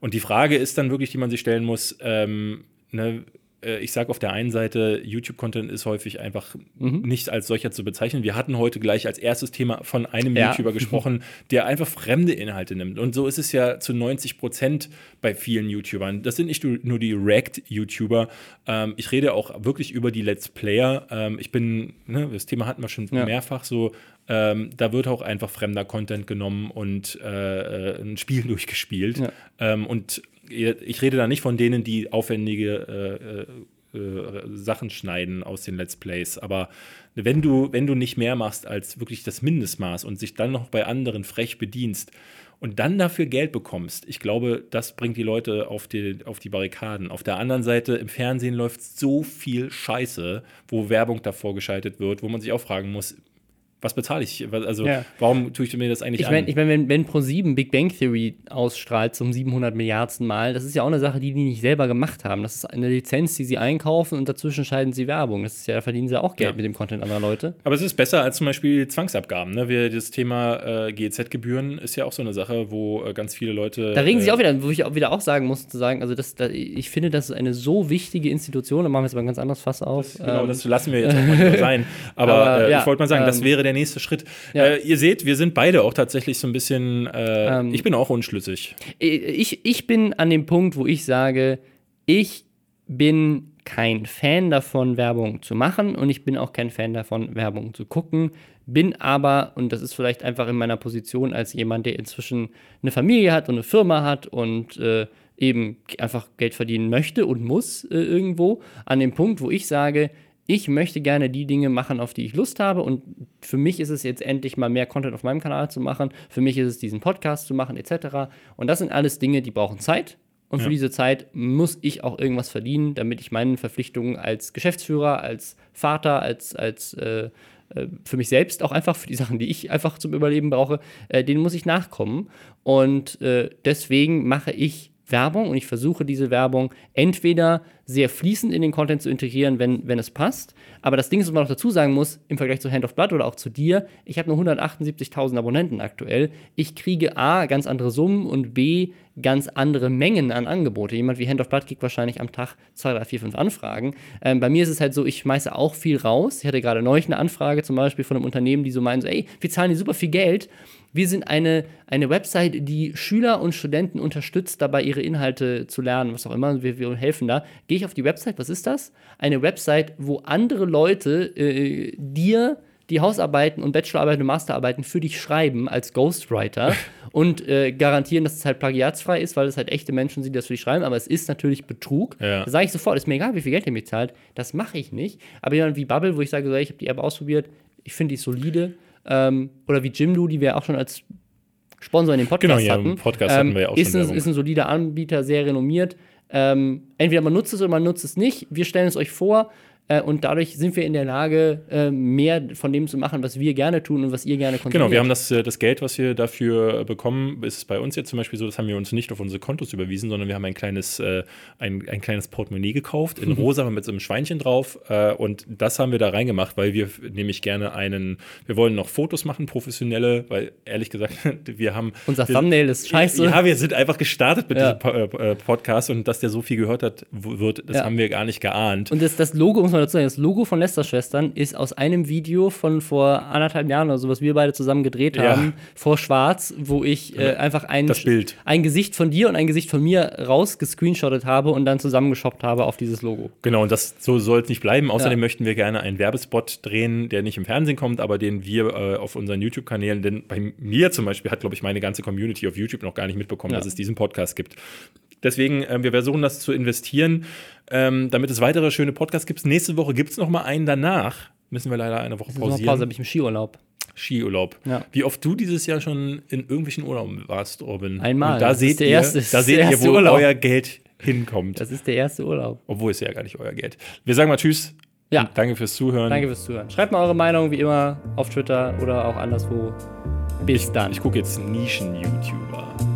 Und die Frage ist dann wirklich, die man sich stellen muss, ähm, ne, äh, ich sage auf der einen Seite, YouTube-Content ist häufig einfach Mhm. nicht als solcher zu bezeichnen. Wir hatten heute gleich als erstes Thema von einem Ja. YouTuber gesprochen, der einfach fremde Inhalte nimmt. Und so ist es ja zu 90 Prozent bei vielen YouTubern. Das sind nicht nur nur die React-YouTuber. Ähm, ich rede auch wirklich über die Let's Player. Ähm, ich bin, ne, das Thema hatten wir schon Ja. mehrfach so. Ähm, da wird auch einfach fremder Content genommen und äh, äh, ein Spiel durchgespielt. Ja. Ähm, und ich rede da nicht von denen, die aufwendige äh, äh, äh, Sachen schneiden aus den Let's Plays. Aber wenn du, wenn du nicht mehr machst als wirklich das Mindestmaß und sich dann noch bei anderen frech bedienst und dann dafür Geld bekommst, ich glaube, das bringt die Leute auf die, auf die Barrikaden. Auf der anderen Seite, im Fernsehen läuft so viel Scheiße, wo Werbung davor geschaltet wird, wo man sich auch fragen muss, was bezahle ich? Also, Ja. warum tue ich mir das eigentlich Ich an? meine, ich mein, wenn, wenn Pro7 Big Bang Theory ausstrahlt zum 700 Milliardsten Mal, das ist ja auch eine Sache, die die nicht selber gemacht haben. Das ist eine Lizenz, die sie einkaufen und dazwischen schalten sie Werbung. Das ist ja, da verdienen sie auch Geld Ja. mit dem Content anderer Leute. Aber es ist besser als zum Beispiel Zwangsabgaben. Ne? Wir, das Thema äh, GEZ-Gebühren ist ja auch so eine Sache, wo äh, ganz viele Leute. Da regen sie äh, auch wieder, wo ich auch wieder auch sagen muss, zu sagen, also das, da, ich finde, das ist eine so wichtige Institution, da machen wir jetzt mal ein ganz anderes Fass auf. Genau, Ähm, das lassen wir jetzt auch mal sein. Aber, Aber, äh, ja, ich wollte mal sagen, das ähm, wäre der nächste Schritt. ja. Äh, ihr seht, wir sind beide auch tatsächlich so ein bisschen. Äh, Ähm, ich bin auch unschlüssig. ich, ich bin an dem Punkt, wo ich sage, ich bin kein Fan davon, Werbung zu machen und ich bin auch kein Fan davon, Werbung zu gucken. Bin aber, und das ist vielleicht einfach in meiner Position als jemand, der inzwischen eine Familie hat und eine Firma hat und äh, eben einfach Geld verdienen möchte und muss äh, irgendwo, an dem Punkt, wo ich sage, ich möchte gerne die Dinge machen, auf die ich Lust habe. Und für mich ist es jetzt endlich mal mehr Content auf meinem Kanal zu machen. Für mich ist es diesen Podcast zu machen, etc. Und das sind alles Dinge, die brauchen Zeit. Und für Ja. diese Zeit muss ich auch irgendwas verdienen, damit ich meinen Verpflichtungen als Geschäftsführer, als Vater, als, als äh, äh, für mich selbst, auch einfach für die Sachen, die ich einfach zum Überleben brauche, äh, denen muss ich nachkommen. Und äh, deswegen mache ich Werbung und ich versuche diese Werbung entweder sehr fließend in den Content zu integrieren, wenn, wenn es passt. Aber das Ding ist, was man noch dazu sagen muss, im Vergleich zu Hand of Blood oder auch zu dir, ich habe nur 178.000 Abonnenten aktuell. Ich kriege A, ganz andere Summen und B, ganz andere Mengen an Angebote. Jemand wie Hand of Blood kriegt wahrscheinlich am Tag 2, 3, 4, 5 Anfragen. Ähm, bei mir ist es halt so, ich schmeiße auch viel raus. Ich hatte gerade neulich eine Anfrage zum Beispiel von einem Unternehmen, die so meinen, so, ey, wir zahlen dir super viel Geld wir sind eine, eine Website, die Schüler und Studenten unterstützt, dabei ihre Inhalte zu lernen, was auch immer. Wir, wir helfen da. Gehe ich auf die Website, was ist das? Eine Website, wo andere Leute äh, dir die Hausarbeiten und Bachelorarbeiten und Masterarbeiten für dich schreiben als Ghostwriter und äh, garantieren, dass es halt plagiatsfrei ist, weil es halt echte Menschen sind, die das für dich schreiben. Aber es ist natürlich Betrug. Ja. Da sage ich sofort, ist mir egal, wie viel Geld ihr mir zahlt. Das mache ich nicht. Aber jemand wie Bubble, wo ich sage, ich habe die App ausprobiert, ich finde die solide ähm, oder wie Jimdo, die wir auch schon als Sponsor in dem Podcast genau, ja, hatten. Podcast ähm, hatten wir ja auch ist schon. Ein, ist ein solider Anbieter, sehr renommiert. Ähm, entweder man nutzt es oder man nutzt es nicht. Wir stellen es euch vor. Äh, und dadurch sind wir in der Lage, äh, mehr von dem zu machen, was wir gerne tun und was ihr gerne konsumiert. Genau, wir haben das, äh, das Geld, was wir dafür bekommen, ist bei uns jetzt zum Beispiel so, das haben wir uns nicht auf unsere Kontos überwiesen, sondern wir haben ein kleines, ein, ein kleines Portemonnaie gekauft, in rosa mit so einem Schweinchen drauf. und das haben wir da reingemacht, weil wir nämlich gerne einen, wir wollen noch Fotos machen, professionelle, weil ehrlich gesagt, wir haben. Unser wir, Thumbnail ist scheiße. Ja, wir sind einfach gestartet mit ja. diesem Podcast und dass der so viel gehört hat, wird, das ja. haben wir gar nicht geahnt. Und das, das Logo muss man dazu sagen, das Logo von Lester-Schwestern ist aus einem Video von vor anderthalb Jahren oder so, was wir beide zusammen gedreht ja. haben, vor Schwarz, wo ich äh, einfach ein, ein Gesicht von dir und ein Gesicht von mir rausgescreenshottet habe und dann zusammengeshoppt habe auf dieses Logo. Genau, und das so soll es nicht bleiben. Außerdem ja. möchten wir gerne einen Werbespot drehen, der nicht im Fernsehen kommt, aber den wir äh, auf unseren YouTube-Kanälen, denn bei mir zum Beispiel hat, glaube ich, meine ganze Community auf YouTube noch gar nicht mitbekommen, ja. dass es diesen Podcast gibt. Deswegen, äh, wir versuchen das zu investieren, ähm, damit es weitere schöne Podcasts gibt. Nächste Woche gibt es noch mal einen danach. Müssen wir leider eine Woche pausieren. Pause habe ich im Skiurlaub. Skiurlaub. Ja. Wie oft du dieses Jahr schon in irgendwelchen Urlauben warst, Robin. Einmal. Und da seht ihr, erste, da seht ihr, wo Urlaub. euer Geld hinkommt. Das ist der erste Urlaub. Obwohl es ja gar nicht euer Geld. Wir sagen mal Tschüss. Ja. danke fürs Zuhören. Danke fürs Zuhören. Schreibt mal eure Meinung wie immer auf Twitter oder auch anderswo. Bis ich, dann. Ich gucke jetzt Nischen-YouTuber.